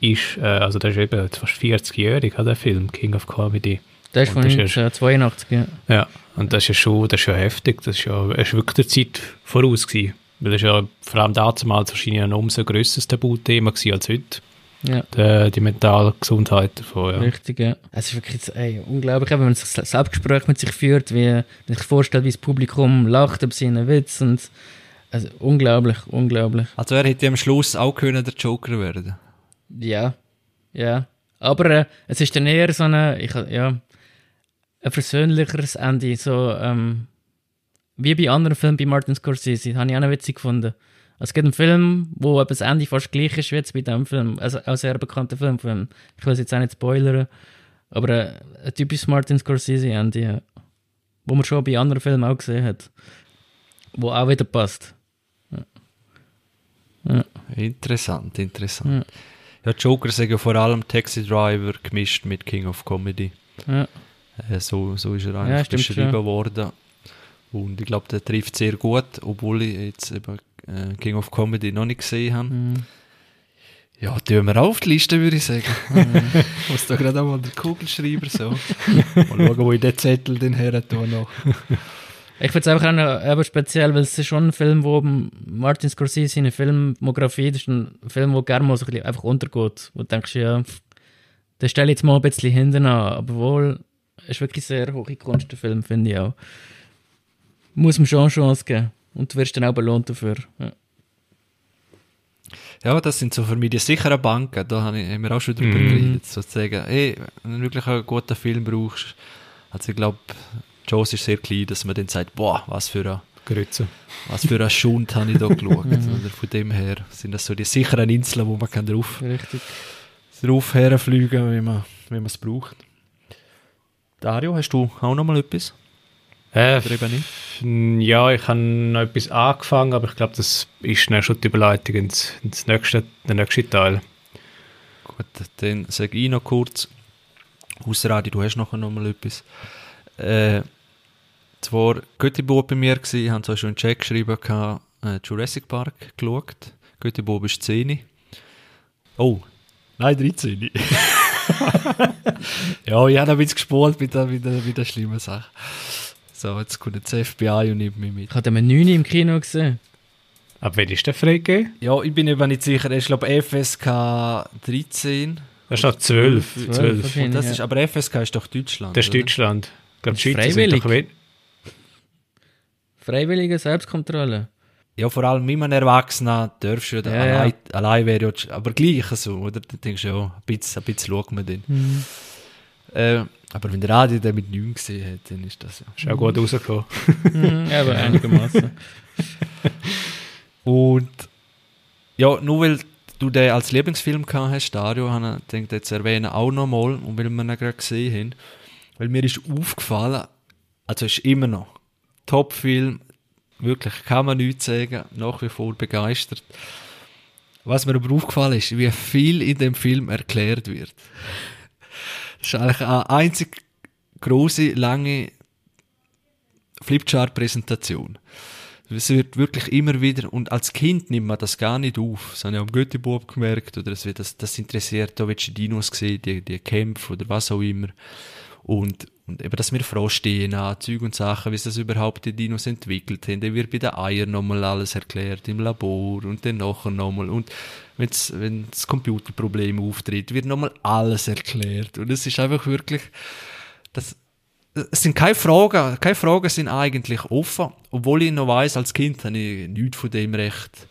ist. Äh, also der ist eben fast 40-jährig, der Film, King of Comedy. Der ist von 1982, ja. Ja, und das ist ja schon, das ist ja heftig, das ist ja, er ist wirklich der Zeit voraus gewesen. Weil das ist ja vor allem damals wahrscheinlich ein umso grösseres Tabuthema als heute. Ja. Die, die mentale Gesundheit davon, ja. Richtig, ja. Es ist wirklich ey, unglaublich, wenn man sich ein Selbstgespräch mit sich führt, wie man sich vorstellt, wie das Publikum lacht über seinen Witz und also, unglaublich, unglaublich. Also er hätte am Schluss auch können der Joker werden Ja, ja. Aber äh, es ist dann eher so eine, ich, ja, ein versöhnlicheres Ende, so ähm, wie bei anderen Filmen bei Martin Scorsese, habe ich auch noch witzig gefunden. Es gibt einen Film, wo das Ende fast gleich ist wie jetzt bei diesem Film. Also ein sehr bekannter Film von. Ich will es jetzt auch nicht spoilern. Aber äh, ein typisches Martin Scorsese-Ende, ja. wo man schon bei anderen Filmen auch gesehen hat. Wo auch wieder passt. Ja. Ja. Interessant, interessant. Ja, Joker sagen ja vor allem Taxi Driver gemischt mit King of Comedy. Ja. Äh, so, so ist er eigentlich beschrieben worden. Und ich glaube, der trifft sehr gut, obwohl ich jetzt eben äh, King of Comedy noch nicht gesehen habe. Mm. Ja, tun wir auf die Liste, würde ich sagen. Ich muss da gerade einmal den Kugelschreiber so. mal schauen, wo ich den Zettel den her noch. Ich finde es einfach auch noch, speziell, weil es ist schon ein Film, wo Martin Scorsese seine Filmografie, das ist ein Film, wo gerne mal so ein bisschen einfach untergeht. Wo du denkst, ja, den stelle ich jetzt mal ein bisschen hinten an. Aber wohl, ist wirklich sehr hohe Kunst, der Film, finde ich auch. Muss man schon eine Chance geben. Und du wirst dann auch belohnt dafür. Ja. Ja, das sind so für mich die sicheren Banken. Da haben wir auch schon drüber mm. geredet. Sozusagen, hey, wenn du wirklich einen guten Film brauchst, also ich glaube, Joes ist sehr klein, dass man dann sagt, boah, was für ein Grütze. Was für ein Schund habe ich da geschaut. Mhm. Oder von dem her sind das so die sicheren Inseln, wo man kann drauf, Richtig. drauf herfliegen, wenn man es braucht. Dario, hast du auch noch mal etwas? Äh, ja, ich habe noch etwas angefangen, aber ich glaube, das ist dann schon die Überleitung ins, ins nächste, den nächsten Teil. Gut, dann sage ich noch kurz, Hausradi, du hast nachher noch mal etwas. Äh, zwar Göttibob bei mir gewesen, haben zwar schon einen Check geschrieben, gehabt, äh, Jurassic Park geschaut. Göttibob ist 10. Oh, nein, 13. ja, ich habe ein bisschen gespult mit der, mit der, mit der schlimmen Sache. So, jetzt kommt das FBI und nimmt mich mit. Ich habe den 9 im Kino gesehen. Ab wann ist der freigegeben? Ja, ich bin eben nicht sicher. Ich glaube FSK 13. Das ist noch 12. 12, 12. okay. Und das ist, aber FSK ist doch Deutschland. Das ist oder? Deutschland. Ich glaube, die ist sind freiwillig. doch Freiwillige Selbstkontrolle. Ja, vor allem mit einem Erwachsenen darfst du ja, Ja, ja. allein, allein wäre ja, aber gleich so, oder? Dann denkst du ja, ein bisschen, ein bisschen schaut man den. Mhm. Äh, aber wenn der Radio den mit 9 gesehen hat, dann ist das ja. Ist auch gut rausgekommen. Mhm, aber einigermaßen. Und ja, nur weil du den als Lieblingsfilm gehabt hast, Dario, habe ich gedacht, jetzt erwähnen auch nochmal, und weil wir ihn gerade gesehen haben, weil mir ist aufgefallen, also ist immer noch Top-Film, wirklich kann man nichts sagen, nach wie vor begeistert. Was mir aber aufgefallen ist, wie viel in dem Film erklärt wird. Das ist eigentlich eine einzig große, lange Flipchart-Präsentation. Es wird wirklich immer wieder, und als Kind nimmt man das gar nicht auf. Das habe ich am Göttibub gemerkt, oder wird, das, das interessiert, da willst du Dinos sehen, die, die Kämpfe oder was auch immer. Und, und eben, dass wir Froschstehen an Zeug und Sachen, wie sie das überhaupt die Dinos entwickelt haben. Dann wird bei den Eiern nochmal alles erklärt im Labor und dann nachher nochmal. Und wenn's, wenn das Computerproblem auftritt, wird nochmal alles erklärt. Und es ist einfach wirklich, das, es sind keine Fragen, keine Fragen sind eigentlich offen, obwohl ich noch weiss, als Kind habe ich nichts von dem recht,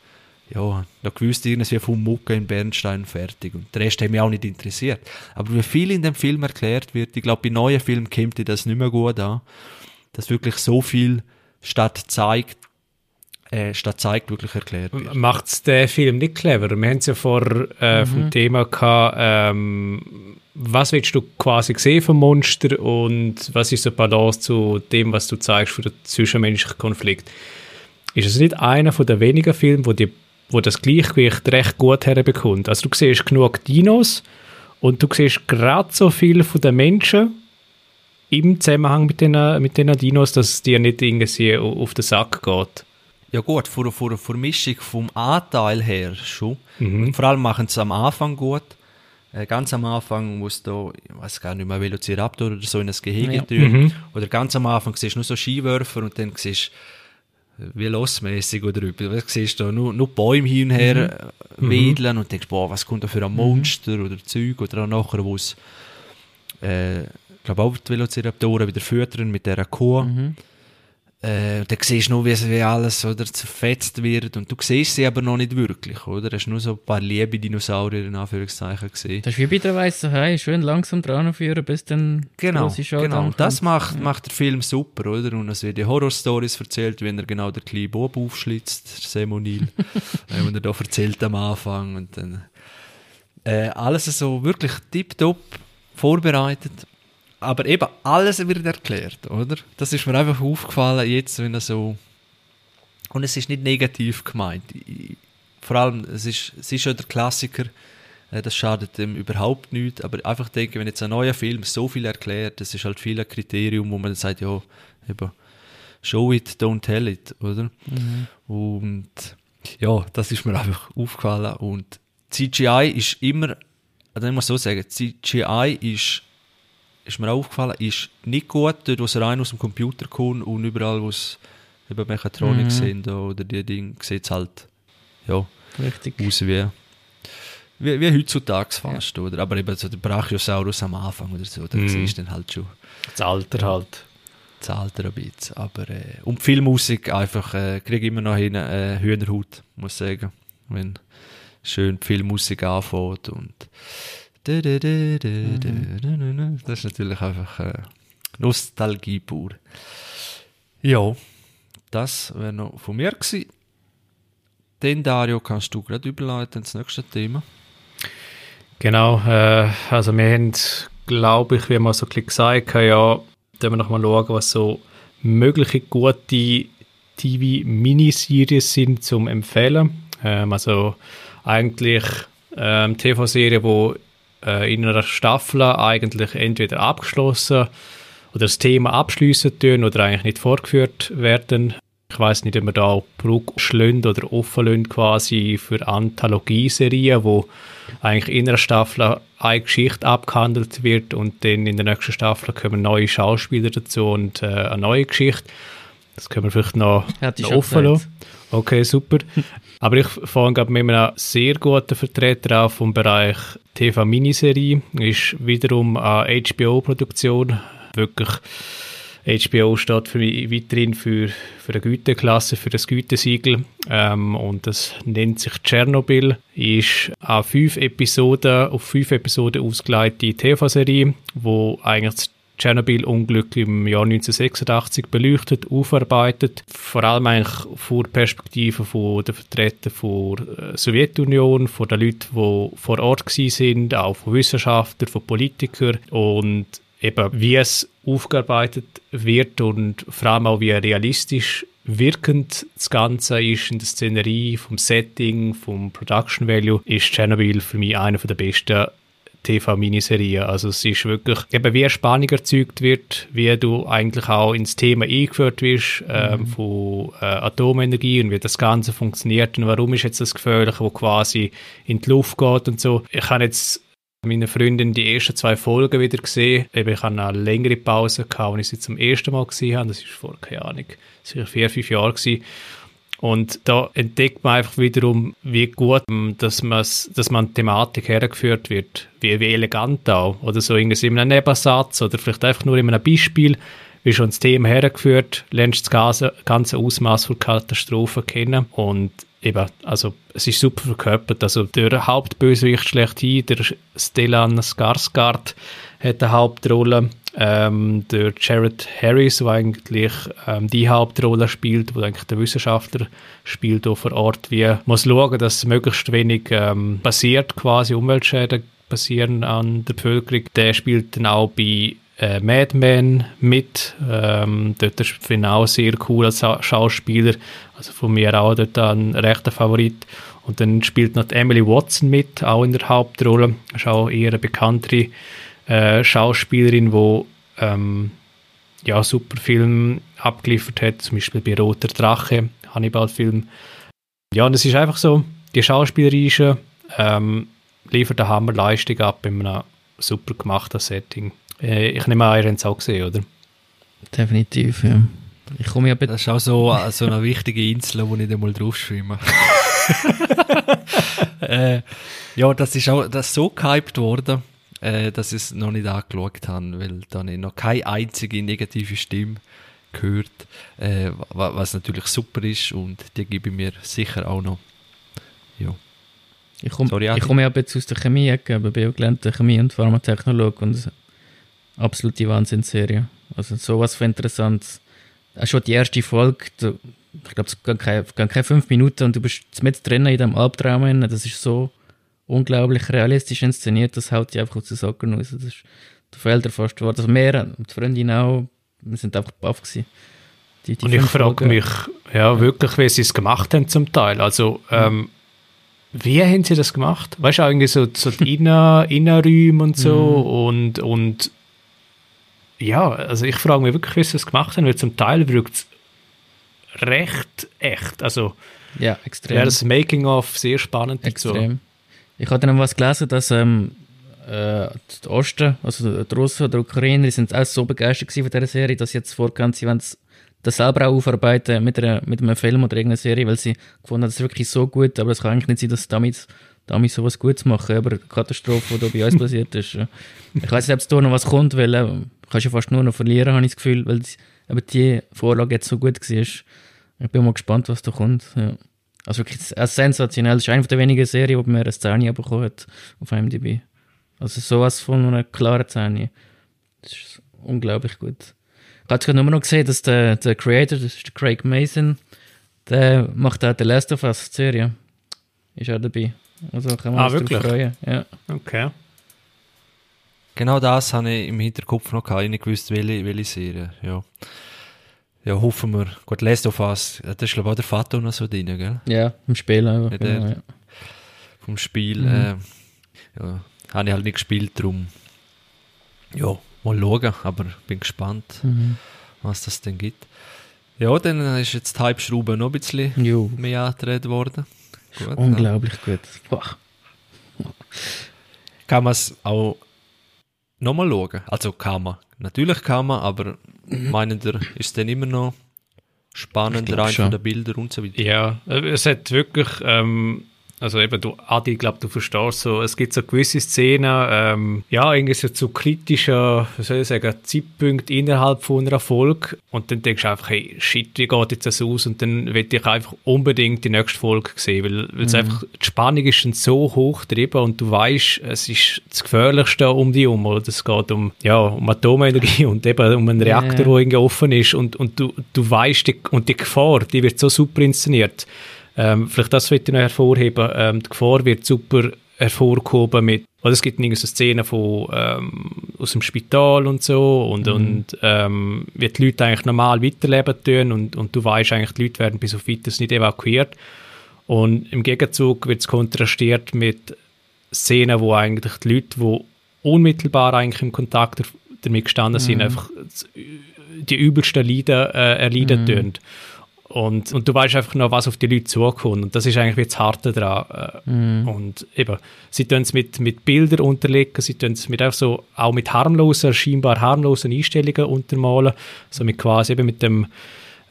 ja, da gewusst irgendwie vom Mucke in Bernstein fertig und der Rest hat mich auch nicht interessiert. Aber wie viel in dem Film erklärt wird, ich glaube, bei neuen Filmen kommt dir das nicht mehr gut an, dass wirklich so viel statt zeigt, äh, statt zeigt wirklich erklärt wird. Macht es den Film nicht clever? Wir haben es ja vor äh, vom Thema gehabt, ähm, was willst du quasi sehen vom Monster und was ist die Balance zu dem, was du zeigst für den zwischenmenschlichen Konflikt? Ist es nicht einer von den wenigen Filme, wo, die, wo das Gleichgewicht recht gut herbekommt? Also du siehst genug Dinos und du siehst gerade so viel von den Menschen im Zusammenhang mit den, mit den Dinos, dass es dir nicht irgendwie auf den Sack geht. Ja gut, vor, vor, vor Mischung vom Anteil her schon. Mhm. Vor allem machen sie es am Anfang gut. Äh, ganz am Anfang muss da, ich weiß gar nicht mehr, Velociraptor oder so in ein Gehege Ja. tun. Mhm. Oder ganz am Anfang siehst du nur so Skiwerfer und dann siehst du wie losmäßig oder übel. Du siehst da nur, nur Bäume hin und her Mhm. äh, wedeln und denkst, boah, was kommt da für ein Monster oder Zeug oder auch nachher, wo es, äh, ich glaube auch die Velociraptoren wieder füttern mit dieser Kuh. Mhm. Äh, dann siehst du nur, wie, wie alles oder, zerfetzt wird und du siehst sie aber noch nicht wirklich, oder? Hast nur so ein paar liebe Dinosaurier in Anführungszeichen gesehen. Das ist wie bei der Weißen Hai, schön langsam dran führen, bis dann Genau, genau. Das macht, macht der Film super, oder? Und es werden Horror-Stories erzählt, wenn er genau der kleine Bob aufschlitzt, der Semonil, äh, und er da erzählt am Anfang und dann äh, alles so wirklich tiptop vorbereitet. Aber eben, alles wird erklärt, oder? Das ist mir einfach aufgefallen jetzt, wenn er so... Und es ist nicht negativ gemeint. Vor allem, es ist, es ist ja der Klassiker, äh, das schadet dem überhaupt nicht. Aber einfach denken, wenn jetzt ein neuer Film so viel erklärt, das ist halt viel ein Kriterium, wo man dann sagt, ja, eben, show it, don't tell it, oder? Und ja, das ist mir einfach aufgefallen. Und CGI ist immer, also ich muss so sagen, CGI ist, ist mir auch aufgefallen, ist nicht gut, dort wo es rein aus dem Computer kommt und überall, wo es eben Mechatronik Mhm. sind oder die Dinge, sieht es halt, ja, Richtig. aus wie, wie, wie heutzutage fast, oder? Aber eben so der Brachiosaurus am Anfang oder so, da Mhm. siehst du dann halt schon Das Alter halt. das Alter ein bisschen. Aber, äh, und die Filmmusik einfach, äh, kriege ich immer noch hin, äh, Hühnerhaut, muss ich sagen. Wenn schön die Filmmusik anfängt und das ist natürlich einfach äh, Nostalgie pur. Ja, das wäre noch von mir gewesen. Den Dario kannst du gerade überleiten ins nächste Thema. Genau, äh, also wir haben, glaube ich, wie wir so ein bisschen gesagt haben, ja, da wir noch mal schauen, was so mögliche gute TV-Miniseries sind zum empfehlen. Ähm, also eigentlich ähm, TV-Serien, wo äh, in einer Staffel eigentlich entweder abgeschlossen oder das Thema abschließen tun oder eigentlich nicht fortgeführt werden. ich weiß nicht, ob man da auch Brücke schlönt oder offen quasi für Anthologieserien, wo eigentlich in einer Staffel eine Geschichte abgehandelt wird und dann in der nächsten Staffel kommen neue Schauspieler dazu und äh, eine neue Geschichte. Das können wir vielleicht noch, noch offen lassen. Okay, super. Aber ich fange mit einem sehr guten Vertreter auf vom Bereich TV-Miniserie. Ist wiederum eine HBO-Produktion. Wirklich, HBO steht für mich weiterhin für, für eine Güteklasse, für das Gütesiegel. Ähm, und das nennt sich Tschernobyl. Ist an fünf Episoden, auf fünf Episoden ausgeleitete TV-Serie, wo eigentlich Tschernobyl-Unglück im Jahr 1986 beleuchtet, aufarbeitet, vor allem eigentlich vor Perspektive von der Vertreter der äh, Sowjetunion, von den Leuten, die vor Ort sind, auch von Wissenschaftlern, von Politikern und eben wie es aufgearbeitet wird und vor allem auch wie realistisch wirkend das Ganze ist in der Szenerie, vom Setting, vom Production Value, ist Chernobyl für mich einer der besten TV-Miniserie. Also es ist wirklich, eben wie Spannung erzeugt wird, wie du eigentlich auch ins Thema eingeführt wirst ähm, mhm. von äh, Atomenergie und wie das Ganze funktioniert und warum ist jetzt das Gefährliche, wo quasi in die Luft geht und so. Ich habe jetzt meine Freundin die ersten zwei Folgen wieder gesehen. Eben, ich hatte eine längere Pause, gehabt, als ich sie zum ersten Mal gesehen habe. Das war vor, keine Ahnung, sicher vier, fünf Jahren. Gewesen. Und da entdeckt man einfach wiederum, wie gut, ähm, dass, dass man Thematik hergeführt wird, wie, wie elegant auch. Oder so irgendwie in einem Nebensatz oder vielleicht einfach nur in einem Beispiel, wie schon das Thema hergeführt, lernst das ganze, ganze Ausmaß von Katastrophen kennen. Und eben, also es ist super verkörpert. Also der Hauptbösewicht schlechthin, der Stellan Skarsgård, hat eine Hauptrolle. Ähm, der Jared Harris, der eigentlich ähm, die Hauptrolle spielt, wo eigentlich der Wissenschaftler spielt auch vor Ort, wie muss schauen, dass möglichst wenig ähm, passiert, quasi Umweltschäden passieren an der Bevölkerung. Der spielt dann auch bei äh, Mad Men mit. Ähm, dort ist ich auch sehr cool als Schauspieler. Also von mir auch dort ein rechter Favorit. Und dann spielt noch Emily Watson mit, auch in der Hauptrolle. Ist auch eher eine bekanntere äh, Schauspielerin, die ähm, ja, super Film abgeliefert hat, zum Beispiel bei Roter Drache, Hannibal-Film. Ja, und es ist einfach so, die Schauspielerische ähm, liefert eine Hammerleistung ab in einem super gemachten Setting. Äh, ich nehme an, ihr habt es auch gesehen, oder? Definitiv, ja. Ich komme ja das ist auch so, äh, so eine wichtige Insel, wo ich nicht einmal drauf schwimme. äh, ja, das ist auch das ist so gehypt worden äh, dass ich es noch nicht angeschaut habe, weil dann ich noch keine einzige negative Stimme gehört, äh, was natürlich super ist und die gebe ich mir sicher auch noch. Ja. Ich komme komm ja jetzt aus der Chemie-Ecke, aber bin auch gelernter Chemie- und Pharmatechnologe und absolute Wahnsinnsserie. Also sowas für interessant. Auch schon die erste Folge, ich glaube, es gehen keine, keine fünf Minuten und du bist mit drinnen in diesem Albtraum. Das ist so unglaublich realistisch inszeniert, das haut die einfach aus den Socken raus. Das ist, der Felder fast war. Also mehr, die Freundin auch, wir sind einfach baff gewesen. Die, die und ich frage mich, ja, wirklich, wie sie es gemacht haben zum Teil. Also, ähm, wie haben sie das gemacht? Weißt du, irgendwie so, so die Inner, Innenräume und so mhm. und, und ja, also ich frage mich wirklich, wie sie das gemacht haben, weil zum Teil wirkt es recht echt. Also, ja, extrem. Ja, das Making-of sehr spannend. Extrem. So. Ich habe dann was gelesen, dass ähm, äh, der Osten, also die Russen oder Ukrainer, sind auch so begeistert von dieser Serie, dass sie jetzt vorgehen, sie wollen das selber auch aufarbeiten mit, einer, mit einem Film oder irgendeiner Serie, weil sie gefunden haben, das ist wirklich so gut, aber es kann eigentlich nicht sein, dass damit damit so was Gutes machen, aber die Katastrophe, die bei uns passiert ist. Äh, ich weiß nicht, ob es da noch was kommt, weil äh, kannst ja fast nur noch verlieren, habe ich das Gefühl, weil die, aber die Vorlage jetzt so gut war. Ich bin mal gespannt, was da kommt. Ja. Also wirklich sensationell. Das ist eine der wenigen Serien, die mir eine 10 bekommen hat auf IMDb. Also sowas von einer klaren 10. Das ist unglaublich gut. Ich habe nur noch gesehen, dass der, der Creator, das ist der Craig Mason, der macht auch The Last of Us Serie. Ist auch dabei. Also kann man ah, sich wirklich? freuen. Ja. Okay. Genau das habe ich im Hinterkopf noch gehabt. Ich nicht gewusst, welche, welche Serie. Ja ja, hoffen wir. Gut, Last of Us, das ist glaube ich auch der Vater noch so drin, gell? Ja, im Spiel einfach. Ja, genau, ja. Vom Spiel, mhm. äh, ja, habe ich halt nicht gespielt, darum, ja, mal schauen, aber bin gespannt, mhm. was das denn gibt. Ja, dann ist jetzt die Hype-Schraube noch ein bisschen Jo. mehr angedreht worden. Gut, Unglaublich gut. Boah. Kann man es auch nochmal schauen? Also kann man. Natürlich kann man, aber meinen ihr, ist es dann immer noch spannender rein von den Bildern und so weiter? Ja, äh, es hat wirklich, ähm, also eben, du, Adi, ich glaube, du verstehst so, es gibt so gewisse Szenen, ähm, ja, irgendwie so zu kritischen, wie soll ich sagen, Zeitpunkte innerhalb von einer Folge und dann denkst du einfach, hey, shit, wie geht jetzt das aus? Und dann will ich einfach unbedingt die nächste Folge sehen, weil, es einfach, die Spannung ist dann so hoch drüber und du weißt, es ist das Gefährlichste um dich herum, oder? Es geht um, ja, um Atomenergie und eben um einen Reaktor, ja. der irgendwie offen ist und, und du, du weißt, die, und die Gefahr, die wird so super inszeniert. Ähm, vielleicht das will ich noch hervorheben. Ähm, die Gefahr wird super hervorgehoben mit, oder es gibt so Szenen von, ähm, aus dem Spital und so und, und ähm, wie die Leute eigentlich normal weiterleben tun und, und du weißt eigentlich, die Leute werden bis auf weiteres nicht evakuiert. Und im Gegenzug wird es kontrastiert mit Szenen, wo eigentlich die Leute, die unmittelbar eigentlich im Kontakt damit gestanden sind, einfach die übelsten Leiden äh, erleiden tun. Und, und du weißt einfach noch, was auf die Leute zukommt. Und das ist eigentlich das Harte daran. Äh, Und eben, sie tun es mit, mit Bildern unterlegen, sie tun es mit auch so, auch mit harmlosen, scheinbar harmlosen Einstellungen untermalen. So mit quasi eben mit dem,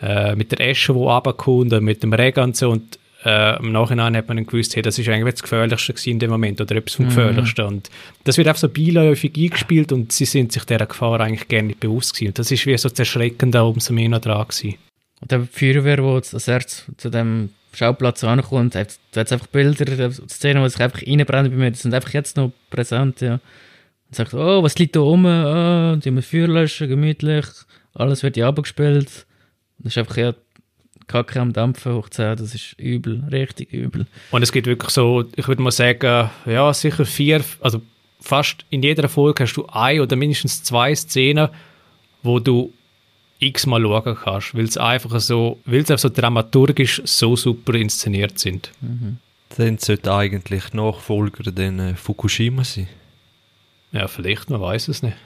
äh, mit der Esche, die runterkommt, und mit dem Regen und so. Und äh, im Nachhinein hat man dann gewusst, hey, das ist eigentlich das Gefährlichste in dem Moment oder etwas vom Gefährlichsten. Und das wird auch so beiläufig eingespielt und sie sind sich dieser Gefahr eigentlich gar nicht bewusst gewesen. Und das ist wie so das Erschreckende umso mehr noch dran gewesen. Und der Feuerwehr, der als erstes zu dem Schauplatz ankommt, hat da hat's einfach Bilder, Szenen, die sich einfach reinbrennen bei mir, die sind einfach jetzt noch präsent, ja. Und sagt, oh, was liegt da rum? Oh, die haben Feuer löschen, gemütlich, alles wird ja abgespielt. Das ist einfach ja Kacke am Dampfen hoch 10, das ist übel, richtig übel. Und es gibt wirklich so, ich würde mal sagen, ja, sicher vier, also fast in jeder Folge hast du ein oder mindestens zwei Szenen, wo du x-mal schauen kannst, weil es einfach so, weil es einfach so dramaturgisch so super inszeniert sind. Dann sollte eigentlich Nachfolger den äh, Fukushima sein. Ja, vielleicht, man weiß es nicht.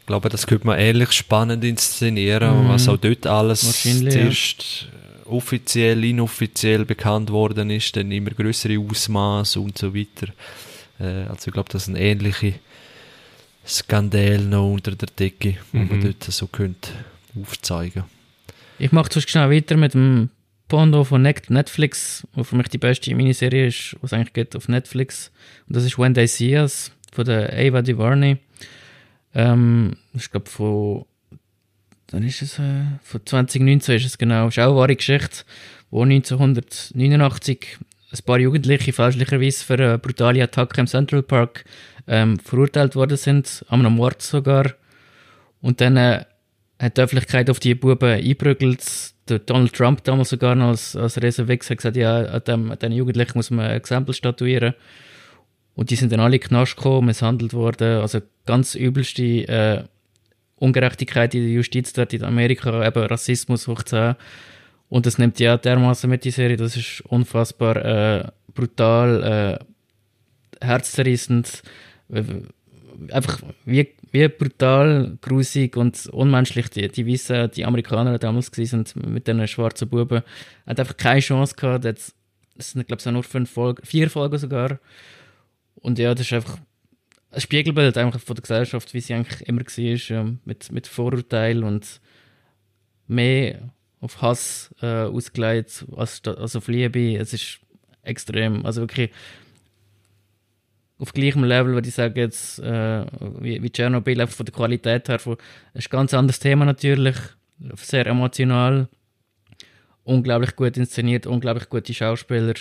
Ich glaube, das könnte man ähnlich spannend inszenieren, was auch dort alles ja. zuerst äh, offiziell, inoffiziell bekannt worden ist, dann immer größere Ausmaße und so weiter. Äh, also ich glaube, das sind ähnliche Skandale noch unter der Decke, wo man dort so könnte aufzeigen. Ich mache zuerst schnell weiter mit dem Pondo von Net- Netflix, wo für mich die beste Miniserie ist, was eigentlich geht auf Netflix. Und das ist When They See Us von der Ava DuVernay. Ähm, ich glaube von, dann ist es, äh, von 2019 ist es genau, ist auch eine wahre Geschichte, wo 1989 ein paar Jugendliche fälschlicherweise für eine brutale Attacke im Central Park ähm, verurteilt worden sind, an einem Mord sogar. Und dann äh, hat die Öffentlichkeit auf die Buben eingeprügelt. Der Donald Trump damals sogar noch als, als Riesenwichs hat gesagt, ja, an, dem, diesen Jugendlichen muss man ein Exempel statuieren. Und die sind dann alle in den Knast gekommen, misshandelt worden. Also ganz übelste äh, Ungerechtigkeit in der Justiz dort in Amerika, eben Rassismus hoch 10. Und das nimmt ja dermaßen mit, die Serie. Das ist unfassbar äh, brutal, äh, herzzerreißend. Äh, Einfach wie, wie brutal, grusig und unmenschlich die, die Weißen, die Amerikaner damals sind mit den schwarzen Buben. Hat einfach keine Chance gehabt. Jetzt, es sind, glaube ich, nur fünf Folgen, vier Folgen sogar. Und ja, das ist einfach ein Spiegelbild einfach von der Gesellschaft, wie sie eigentlich immer war, ja, mit, mit Vorurteil und mehr auf Hass äh, ausgelegt als, als auf Liebe. Es ist extrem, also wirklich auf gleichem Level, würde ich sagen, jetzt, äh, wie, wie Tschernobyl, einfach von der Qualität her. Von, es ist ein ganz anderes Thema natürlich, sehr emotional, unglaublich gut inszeniert, unglaublich gute Schauspieler.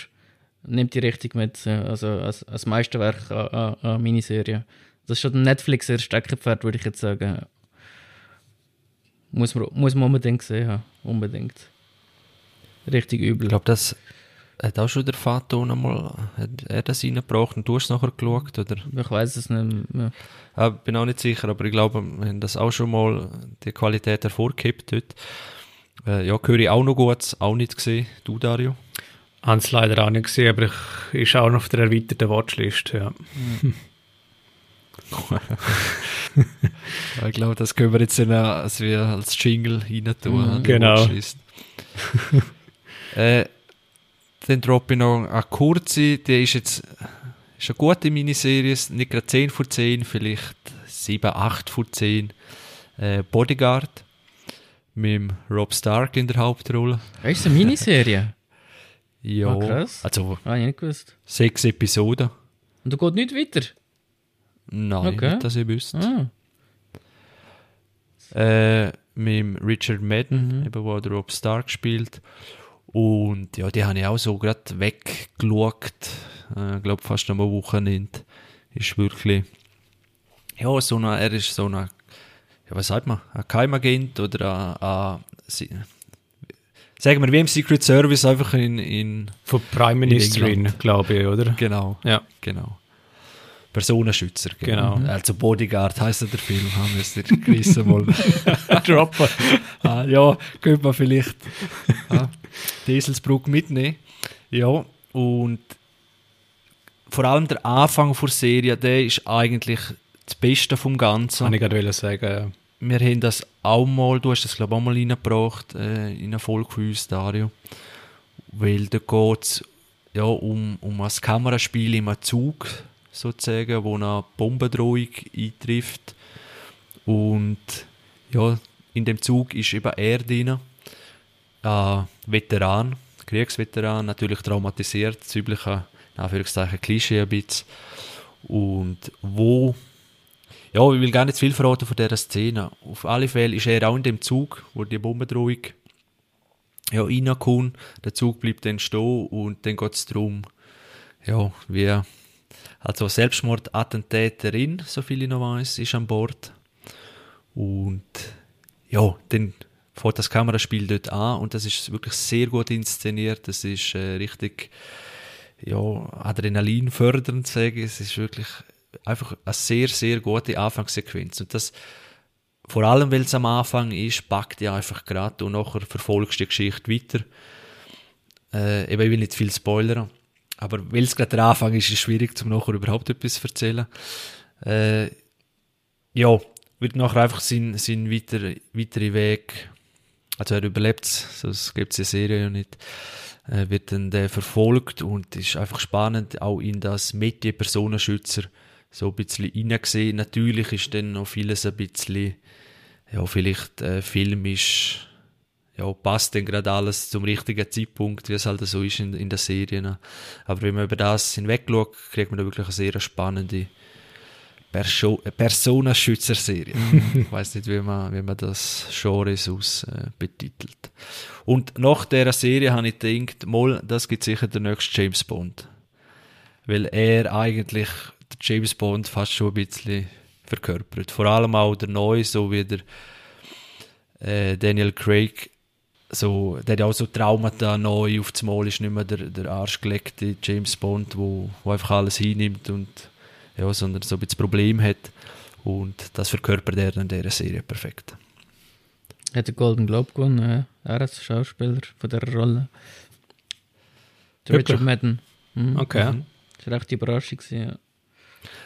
Nimmt die richtig mit, äh, also als, als Meisterwerk an, an, an Miniserie. Das ist schon Netflix ihr Steckenpferd, würde ich jetzt sagen. Muss man, muss man unbedingt gesehen haben, unbedingt. Richtig übel. Ich glaube, das hat auch schon der Vater einmal, hat er das reingebracht und du hast es nachher geschaut, oder? ich weiß es nicht mehr. Ja, bin auch nicht sicher, aber ich glaube, wir haben das auch schon mal die Qualität hervorgehebt dort. Äh, ja, höre ich auch noch gut, auch nicht gesehen. Du, Dario? Habe es leider auch nicht gesehen, aber ich ist auch noch auf der erweiterten Watchlist. Ja. ich glaube, das können wir jetzt auch, als wir als Jingle rein tun. Mhm, genau. äh, dann droppe ich noch eine kurze, die ist jetzt ist eine gute Miniserie, nicht gerade 10 von 10, vielleicht 7, 8 von 10. Äh, Bodyguard mit Rob Stark in der Hauptrolle. Ist eine Miniserie? ja, Ah, krass. also Ah, ich nicht gewusst. sechs Episoden. Und du geht nicht weiter? Nein, Okay. nicht, dass ich wüsste. Ah. Äh, mit dem Richard Madden, Mhm. eben, wo der Rob Stark spielt. Und ja, die habe ich auch so gerade weggeschaut. Ich äh, glaube, fast am Wochenende. Ist wirklich. Ja, so eine, er ist so eine. Ja, was sagt man? Ein Geheimagent oder ein. ein sagen wir, wie im Secret Service einfach in. in Von Prime Ministerin, glaube ich, oder? genau. Ja. Genau. Personenschützer, Genau. Also Bodyguard heisst ja der Film, haben wir es dir gerissen mal. Droppen. ah, ja, könnte man vielleicht ah, die Eselsbrücke mitnehmen. Ja, und vor allem der Anfang der Serie, der ist eigentlich das Beste vom Ganzen. Kann ich gerade sagen. Wir haben das auch mal, du hast das glaube ich auch mal reingebracht, äh, in eine Folge von uns, Dario. Weil da geht es ja, um, um ein Kameraspiel im Zug, sozusagen, wo eine Bombendrohung eintrifft. Und ja, in dem Zug ist eben er drin, ein Veteran, Kriegsveteran, natürlich traumatisiert, das übliche, Anführungszeichen, Klischee ein bisschen. Und wo ja, ich will gar nicht viel verraten von dieser Szene. Auf alle Fälle ist er auch in dem Zug, wo die Bombendrohung ja, reinkommt. Der Zug bleibt dann stehen und dann geht es darum, ja, wie, also Selbstmordattentäterin, so viel ich noch weiß, ist an Bord. Und ja, dann fängt das Kameraspiel dort an und das ist wirklich sehr gut inszeniert. Das ist äh, richtig ja, Adrenalin fördernd, sage ich. Es ist wirklich einfach eine sehr, sehr gute Anfangssequenz. Und das, vor allem, weil es am Anfang ist, packt ja einfach gerade und nachher verfolgst du die Geschichte weiter. Äh, eben, ich will nicht viel spoilern, aber weil es gerade der Anfang ist, ist es schwierig, zum nachher überhaupt etwas zu erzählen. Äh, ja, wird nachher einfach sein, sein weiter, weiterer Weg, also er überlebt es, sonst gibt es die Serie ja nicht, äh, wird dann der verfolgt und ist einfach spannend, auch in das Metier Personenschützer so ein bisschen hineingesehen. Natürlich ist dann noch vieles ein bisschen, ja, vielleicht äh, filmisch, ja, passt dann gerade alles zum richtigen Zeitpunkt, wie es halt so ist in, in der Serie. ne? Aber wenn man über das hinweg schaut, kriegt man da wirklich eine sehr spannende Perso Personenschützer-Serie. ich weiß nicht, wie man, wie man das Genre aus äh, betitelt. Und nach dieser Serie habe ich gedacht, mal, das gibt sicher der nächste James Bond. Weil er eigentlich der James Bond fast schon ein bisschen verkörpert. Vor allem auch der Neue, so wie der äh, Daniel Craig, so, der hat ja auch so Traumata neu auf das Mal ist nicht mehr der, der arschgelegte James Bond, wo, wo einfach alles hinnimmt und ja, sondern so ein bisschen Problem hat. Und das verkörpert er in dieser Serie perfekt. Hat den Golden Globe gewonnen, ja. er als Schauspieler von dieser Rolle. Der Wirklich? Richard Madden. Mhm. Okay. Mhm. Das war echt die Überraschung. Ja.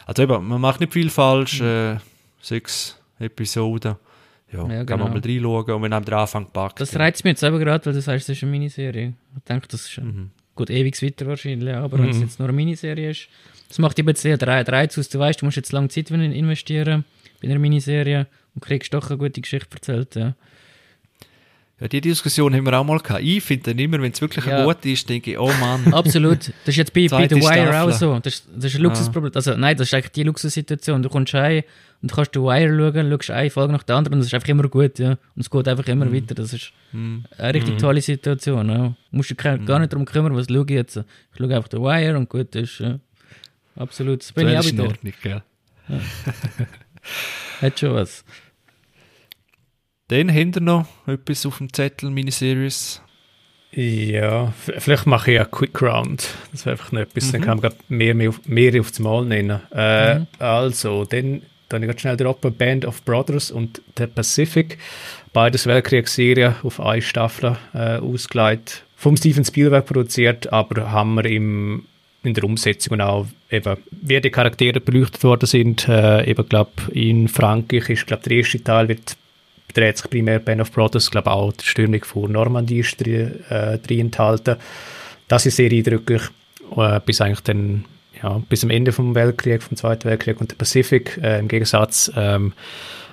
Also eben, man macht nicht viel falsch. Äh, sechs Episoden. Ja, Ja, kann genau. man mal reinschauen und wenn einem der Anfang packt. Das reizt mich jetzt eben gerade, weil du sagst, das ist eine Miniserie. Ich denke, das ist Mhm. gut ewig weiter wahrscheinlich, aber wenn es Mhm. jetzt nur eine Miniserie ist, das macht eben sehr Reiz aus. Du weißt, du musst jetzt lange Zeit investieren bei einer Miniserie und kriegst doch eine gute Geschichte erzählt. Ja. Ja, die Diskussion haben wir auch mal gehabt. Ich finde dann immer, wenn es wirklich Ja. ein gut ist, denke ich, oh Mann. Absolut. Das ist jetzt bei, bei The Wire Staffel. auch so. Das, ist- das ist ein Luxusproblem. Also, nein, das ist eigentlich die Luxussituation. Du kommst heim und kannst The Wire schauen, schaust eine Folge nach der anderen und es ist einfach immer gut. Ja. Und es geht einfach immer weiter. Das ist Hm. eine richtig tolle Situation. Ja. Du musst dich gar nicht darum kümmern, was schaue ich jetzt. Ich schaue einfach The Wire und gut ist. Ja. Absolut. Das bin ich auch ist in wieder. Ordnung, gell? Hat schon was. Dann haben wir noch etwas auf dem Zettel, Miniseries. Ja, vielleicht mache ich einen Quick Round. Das wäre einfach noch etwas, dann Mhm. kann man mehr, mehr, auf, mehr auf das Mal nennen. Äh, Mhm. Also, dann ich ganz schnell droppen, Band of Brothers und The Pacific. Beides Weltkriegsserien auf eine Staffel äh, ausgelegt. Vom Steven Spielberg produziert, aber haben wir im in der Umsetzung auch eben, wie die Charaktere beleuchtet worden sind. Äh, eben, glaube in Frankreich ist, glaube der erste Teil wird dreht sich primär Band of Brothers, glaube auch die Stürmung von Normandie ist drin, äh, drin enthalten. Das ist sehr eindrücklich, äh, bis eigentlich dann, ja, bis am Ende vom Weltkrieg, vom Zweiten Weltkrieg und der Pazifik, äh, im Gegensatz ähm,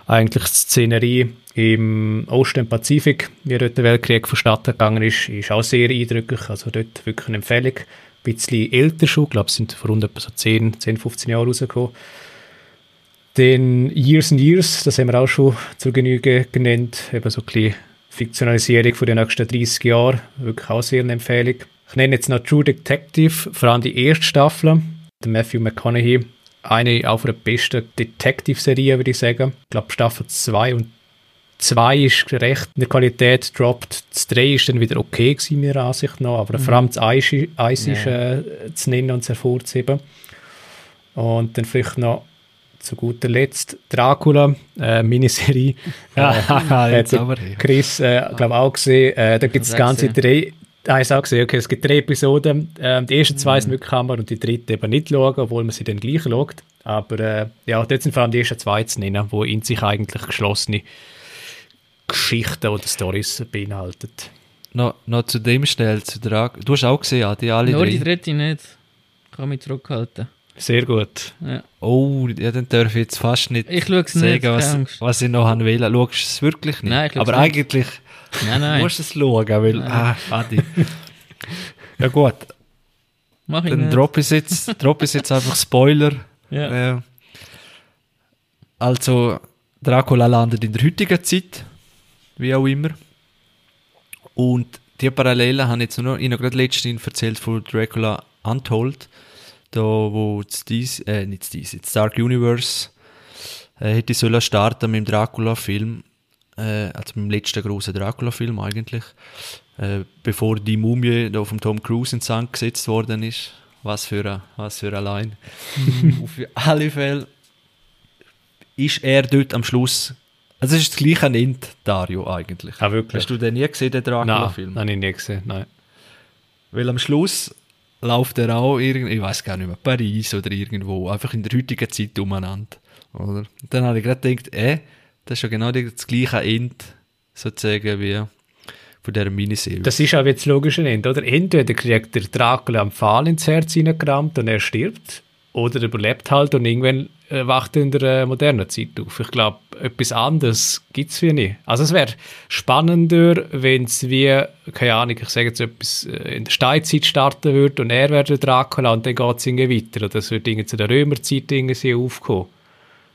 eigentlich die Szenerie im Osten Pazifik, wie dort der Weltkrieg vonstatten gegangen ist, ist auch sehr eindrücklich, also dort wirklich eine Empfehlung. Ein bisschen älter schon, ich glaube, es sind vor rund etwa so 10, 10, 15 Jahren rausgekommen. Den Years and Years, das haben wir auch schon zur Genüge genannt, eben so ein bisschen Fiktionalisierung von den nächsten 30 Jahren, wirklich auch sehr eine Empfehlung. Ich nenne jetzt noch True Detective, vor allem die erste Staffel, der Matthew McConaughey, eine auch der besten Detective-Serien, würde ich sagen. Ich glaube, Staffel 2 und 2 ist recht in der Qualität gedroppt. Das 3 ist dann wieder okay gewesen, meiner Ansicht nach, aber mhm. vor allem das 1, 1 ja. ist äh, zu nennen und zu hervorzuheben. Und dann vielleicht noch zu guter Letzt Dracula, äh, Miniserie. Ja, äh, jetzt aber. Chris, äh, glaube auch gesehen. Äh, da gibt es ganze drei. Ah, ich auch gesehen, okay, es gibt drei Episoden. Ähm, die ersten zwei mhm. sind wirklich Hammer und die dritte eben nicht schauen, obwohl man sie dann gleich schaut. Aber äh, ja, dort sind vor allem die ersten zwei zu nennen, wo in sich eigentlich geschlossene Geschichten oder Stories beinhaltet. Noch, noch zu dem schnell, zu Dracula. Du hast auch gesehen, die alle Nur drei? die dritte nicht. Ich kann mich zurückhalten. Sehr gut. Ja. Oh, ja, dann darf ich jetzt fast nicht Ich sagen, nicht, was, was ich noch haben will. Schaust du es wirklich nicht? Nein, ich Aber nicht. eigentlich Nein, nein. musst du es schauen, weil... Nein. Ah, Adi. ja gut, Mach ich dann nicht. drop ich jetzt, drop ich jetzt einfach Spoiler. Ja. Äh, also, Dracula landet in der heutigen Zeit, wie auch immer. Und die Parallelen habe ich jetzt nur, ich habe gerade letztens erzählt von Dracula Untold, da wo dies, äh, nicht dies, das Dark Universe äh, hätte sollen starten mit dem Dracula-Film, äh, also dem letzten großen Dracula-Film eigentlich, äh, bevor die Mumie da vom Tom Cruise ins Sand gesetzt worden ist. Was für ein, was für ein Line. Auf alle Fälle ist er dort am Schluss. Also es ist das gleiche Ende, Dario, eigentlich. Ah, wirklich? Hast du den nie gesehen, den Nein, Dracula-Film? habe ich nie gesehen. Nein. Weil am Schluss läuft er auch irgendwie, ich weiß gar nicht mehr, Paris oder irgendwo, einfach in der heutigen Zeit umeinander. Oder? Und dann habe ich gerade gedacht, äh, das ist ja genau das gleiche Ende, sozusagen, wie von dieser Miniserie. Das ist auch jetzt das logische Ende, oder? Entweder kriegt der Dracula am Pfahl ins Herz hineingerammt und er stirbt, oder er überlebt halt und irgendwann äh, wacht er in der äh, modernen Zeit auf. Ich glaube, etwas anderes gibt es für nicht. Also es wäre spannender, wenn es wie, keine Ahnung, ich sage jetzt etwas, äh, in der Steinzeit starten würde und er wäre der Dracula und dann geht es irgendwie weiter. Oder es würde irgendwie zu der Römerzeit irgendwie aufkommen.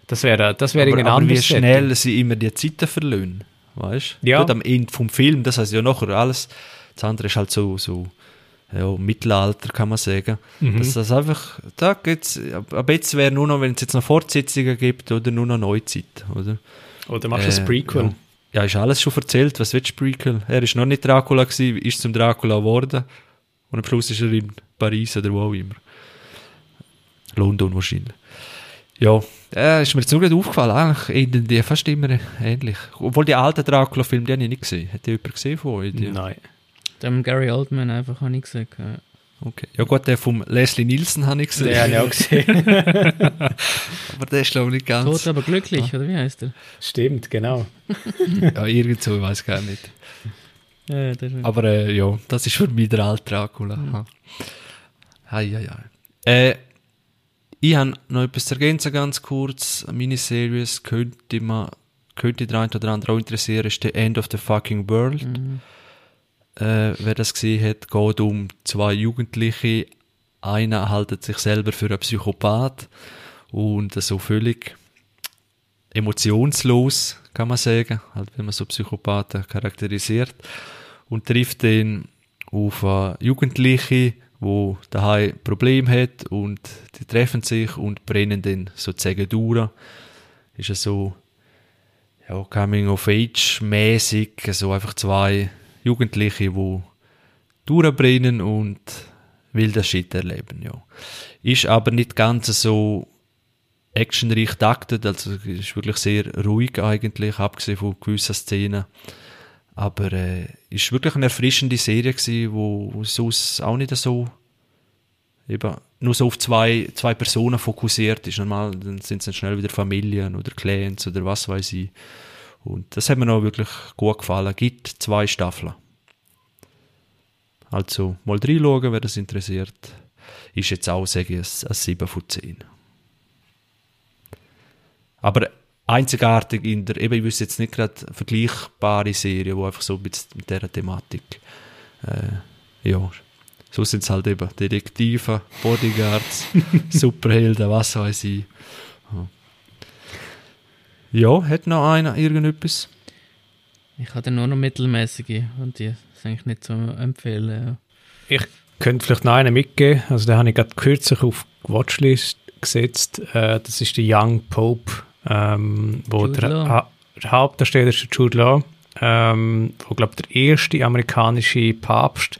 Das wäre das wäre aber, aber wie schnell sie immer die Zeiten verlieren, weißt du? Ja. Gut, am Ende vom Film, das heißt ja nachher alles, das andere ist halt so, so ja, Mittelalter, kann man sagen. Mhm. Dass das einfach, da geht's, ab jetzt wäre nur noch, wenn es jetzt noch Fortsetzungen gibt oder nur noch Neuzeit, oder? Oder machst du ein Äh, Prequel? Ja. ja, ist alles schon erzählt, was willst du Prequel? Er ist noch nicht Dracula gewesen, ist zum Dracula geworden und am Schluss ist er in Paris oder wo auch immer. London wahrscheinlich. Ja, äh, ist mir jetzt nur gerade aufgefallen, eigentlich enden die fast immer ähnlich. Obwohl die alten Dracula-Filme, die habe ich nicht gesehen. Hat die jemand gesehen von euch? Die? Nein. Dem Gary Oldman einfach habe ich. Ja. Okay. Ja gut, der von Leslie Nielsen habe ich gesehen. Den habe ich auch gesehen. aber der ist glaube ich nicht ganz... Tot aber glücklich, oder wie heißt er? Stimmt, genau. ja, irgend so, ich weiß gar nicht. Ja, der ist Aber äh, ja, das ist für mich der alte Dracula. Mhm. Hei, hei, hei. Äh, ich habe noch etwas zu ergänzen, ganz kurz. Eine Miniseries könnte man, könnte der eine oder andere auch interessieren, ist The End of the Fucking World. Mhm. Äh, wer das gesehen hat, geht um zwei Jugendliche. Einer haltet sich selber für einen Psychopath und so völlig emotionslos, kann man sagen, halt, wenn man so Psychopathen charakterisiert. Und trifft dann auf eine Jugendliche, wo daheim Problem hat und die treffen sich und brennen dann sozusagen durch. Ist es so ja, Coming of Age mäßig, so einfach zwei Jugendliche, wo durchbrennen und wilder Shit erleben, ja. Ist aber nicht ganz so actionreich taktet, also ist wirklich sehr ruhig eigentlich, abgesehen von gewissen Szenen. Aber äh, ist wirklich eine erfrischende Serie gewesen, wo, wo sonst auch nicht so eben nur so auf zwei, zwei Personen fokussiert ist. Normal dann sind es dann schnell wieder Familien oder Clans oder was weiß ich. Und das hat mir noch wirklich gut gefallen. Gibt zwei Staffeln. Also mal reinschauen, wer das interessiert. Ist jetzt auch, sage ich, ein 7 von 10. Aber einzigartig in der, eben, ich wüsste jetzt nicht gerade vergleichbare Serie, wo einfach so ein bisschen mit dieser Thematik, äh, ja, so sind es halt eben Detektive, Bodyguards, Superhelden, was weiß ich. Ja, hat noch einer irgendetwas? Ich hatte nur noch mittelmäßige und die ist eigentlich nicht zu empfehlen. Ja. Ich könnte vielleicht noch einen mitgeben. Also, den habe ich gerade kürzlich auf die Watchlist gesetzt. Äh, das ist der Young Pope, ähm, wo der, ha der, Hauptdarsteller ist Jude Law, ähm, wo, glaube der erste amerikanische Papst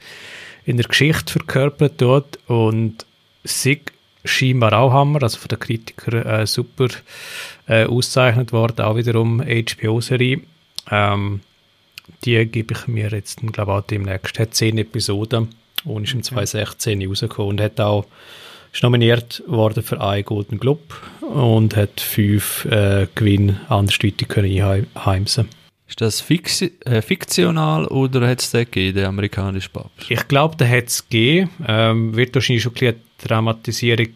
in der Geschichte verkörpert dort und sich scheinbar auch Hammer, also von den Kritikern äh, super äh, ausgezeichnet worden, auch wiederum HBO-Serie. Ähm, die gebe ich mir jetzt, glaube ich, auch demnächst. Hat zehn Episoden und ist im 2016 rausgekommen und hat auch ist nominiert worden für einen Golden Globe und hat fünf äh, Gewinne andersweitig können einheimsen. Ist das fixi äh, fiktional oder hat es den gegeben, den amerikanischen Papst? Ich glaube, den hat es gegeben. Ähm, wird wahrscheinlich schon ein bisschen Dramatisierung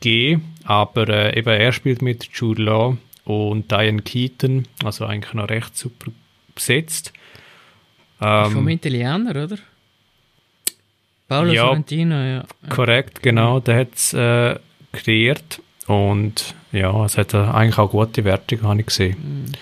geben, aber äh, eben er spielt mit Jude Law und Diane Keaton, also eigentlich noch recht super besetzt. Ähm, vom Italiener, oder? Paolo ja, Sorrentino, ja. Korrekt, genau, der hat es äh, kreiert und ja, es hat eigentlich auch gute Wertung, habe ich gesehen. Mhm.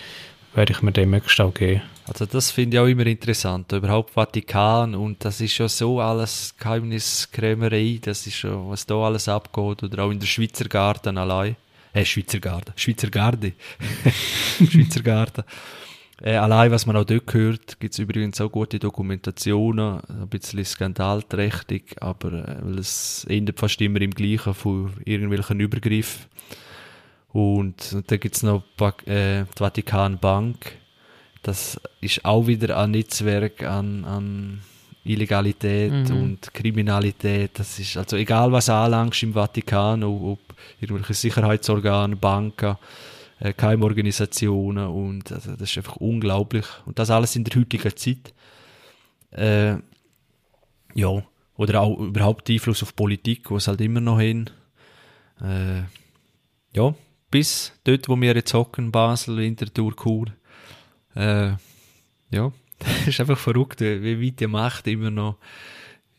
Werde ich mir demnächst auch geben. Also das finde ich auch immer interessant, überhaupt Vatikan und das ist ja so alles Geheimniskrämerei, das ist schon, was da alles abgeht oder auch in der Schweizer Garten allein. Äh, Schweizer Garten, Schweizer Garde. Schweizer Garten. Äh, allein, was man auch dort hört, gibt es übrigens auch gute Dokumentationen, ein bisschen skandalträchtig, aber äh, weil es endet fast immer im Gleichen von irgendwelchen Übergriffen. Und, und dann gibt es noch äh, die Vatikanbank. Das ist auch wieder ein Netzwerk an, an Illegalität mhm. und Kriminalität. Das ist also egal, was anlangst im Vatikan, ob, ob irgendwelche Sicherheitsorgane, Banken, äh, Keimorganisationen und also das ist einfach unglaublich. Und das alles in der heutigen Zeit. Äh, ja, oder auch überhaupt Einfluss auf Politik, wo es halt immer noch hin. Äh, ja, bis dort, wo wir jetzt hocken, Basel, Winterthur, Chur. Äh, ja, das ist einfach verrückt, wie weit die Macht immer noch,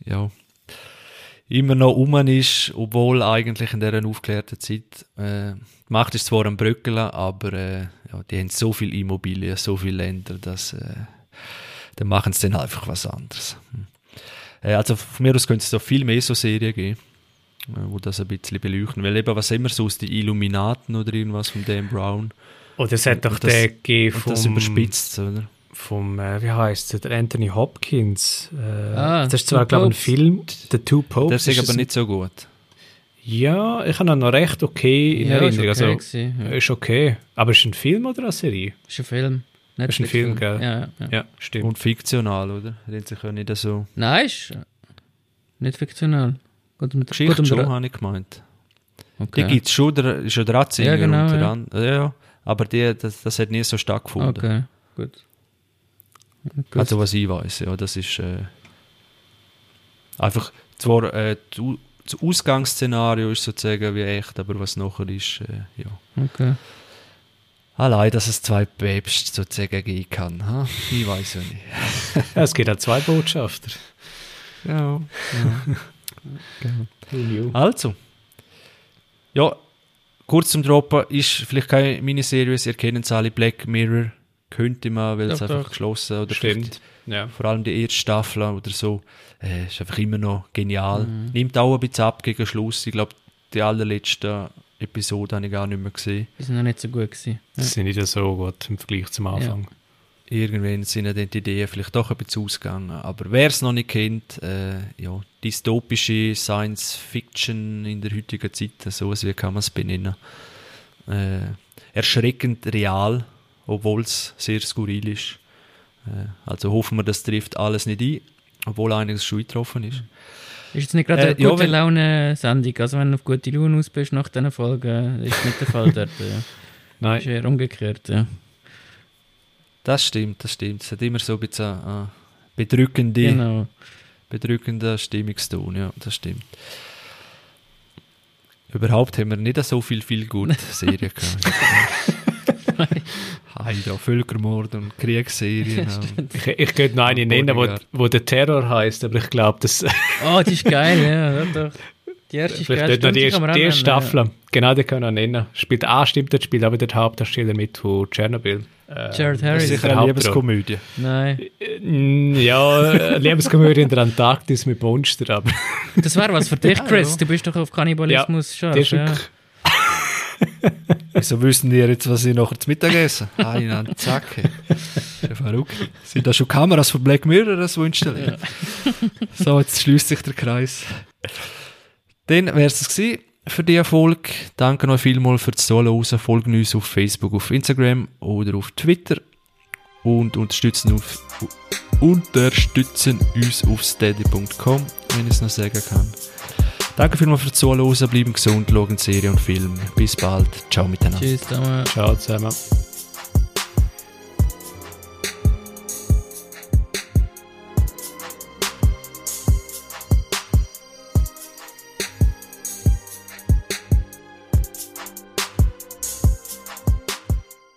ja, immer noch um ist, obwohl eigentlich in dieser aufgeklärten Zeit, äh, die Macht ist zwar am Bröckeln, aber äh, ja, die haben so viele Immobilien, so viele Länder, dass äh, dann machen sie dann einfach was anderes. Hm. Äh, also von mir aus könnte es da viel mehr so Serien geben, äh, wo das ein bisschen beleuchten, weil eben was immer so aus die Illuminaten oder irgendwas von Dan Brown. Oder es hat doch der gegeben vom... Das überspitzt, oder? Vom, äh, wie heißt der, Anthony Hopkins. Äh, ah, das ist zwar, glaube ich, ein Film, The Two Popes. Der ist aber nicht so gut. Ja, ich habe ihn noch recht okay in ja, Erinnerung. Ist okay, also, ja. ist okay. Aber ist es ein Film oder eine Serie? Ist ein Film. Netflix ist ein Film, gell? Ja, ja. ja, stimmt. Und fiktional, oder? Rennt sich ja nicht so... Nein, ist nicht fiktional. Gut, mit, Geschichte gut schon, habe ich gemeint. Okay. Die gibt es schon, der, ist ja der Ratzinger ja, genau, der ja. ja. aber die, das, das hat nie so stattgefunden. Okay, gut. Gut. Also was ich weiß, ja, das ist äh, einfach zwar äh, das Ausgangsszenario ist sozusagen wie echt, aber was nachher ist, äh, ja. Okay. Allein, dass es zwei Päpste sozusagen gehen kann, ha? ich weiß ja nicht. ja, es gibt auch zwei Botschafter. Ja. ja. also, ja, kurz zum Droppen ist vielleicht keine Miniserie, ihr kennt es alle, Black Mirror könnte man, weil es einfach doch. geschlossen oder Stimmt. Ja. Vor allem die erste Staffel oder so, äh, ist einfach immer noch genial. Mhm. Nimmt auch ein bisschen ab gegen Schluss. Ich glaube, die allerletzte Episode habe ich gar nicht mehr gesehen. Die sind noch nicht so gut gewesen. Ja. Die sind nicht so gut im Vergleich zum Anfang. Ja. Irgendwann sind dann die Ideen vielleicht doch ein bisschen ausgegangen. Aber wer es noch nicht kennt, äh, ja, dystopische Science Fiction in der heutigen Zeit, so wie kann man es benennen. Äh, erschreckend real obwohl es sehr skurril ist. Äh, also hoffen wir, das trifft alles nicht ein, obwohl einiges schon getroffen ist. Ist jetzt nicht gerade Äh, eine ja, gute wenn- Laune-Sendung. Also wenn du auf gute Laune aus bist nach diesen Folgen, ist nicht der Fall dort. Ja. Ist Nein, eher umgekehrt, ja. Das stimmt, das stimmt. Es hat immer so ein bisschen äh, bedrückende, Genau. bedrückender Stimmungston, ja, das stimmt. Überhaupt haben wir nicht so viel, viel gute Serien gehabt. Heida, Völkermord und Kriegsserien. ich, ich könnte noch eine nennen, wo, wo der Terror heißt, aber ich glaube, das Oh, die ist geil, ja, ja doch. Die erste ist vielleicht geil. die, die erste Staffel. Genau, die können wir noch nennen. Spielt A, stimmt, dort spielt aber der Hauptdarsteller mit von Tschernobyl. Äh, Jared das Harris. ist Sicher eine. Liebeskomödie. Ja. Nein. Äh, Ja, Lebenskomödie in der Antarktis mit Monster, aber Das wäre was für dich, Chris. Ja. Du bist doch auf Kannibalismus scharf. das ist ja. Wieso wissen die jetzt, was ich nachher zu Mittag esse? Ein an die Zacke. Ist ja verrückt. Sind da schon Kameras von Black Mirror das so installiert? So, jetzt schließt sich der Kreis. Dann wäre es gewesen für die Erfolg. Danke euch vielmals für das Zuhören. Folgt uns auf Facebook, auf Instagram oder auf Twitter. Und unterstützen, auf, unterstützen uns auf steady.com, wenn ich es noch sagen kann. Danke vielmals fürs Zuhören. Bleiben gesund, schauen Serien und Filme. Bis bald. Ciao miteinander. Tschüss, zusammen. Ciao zusammen.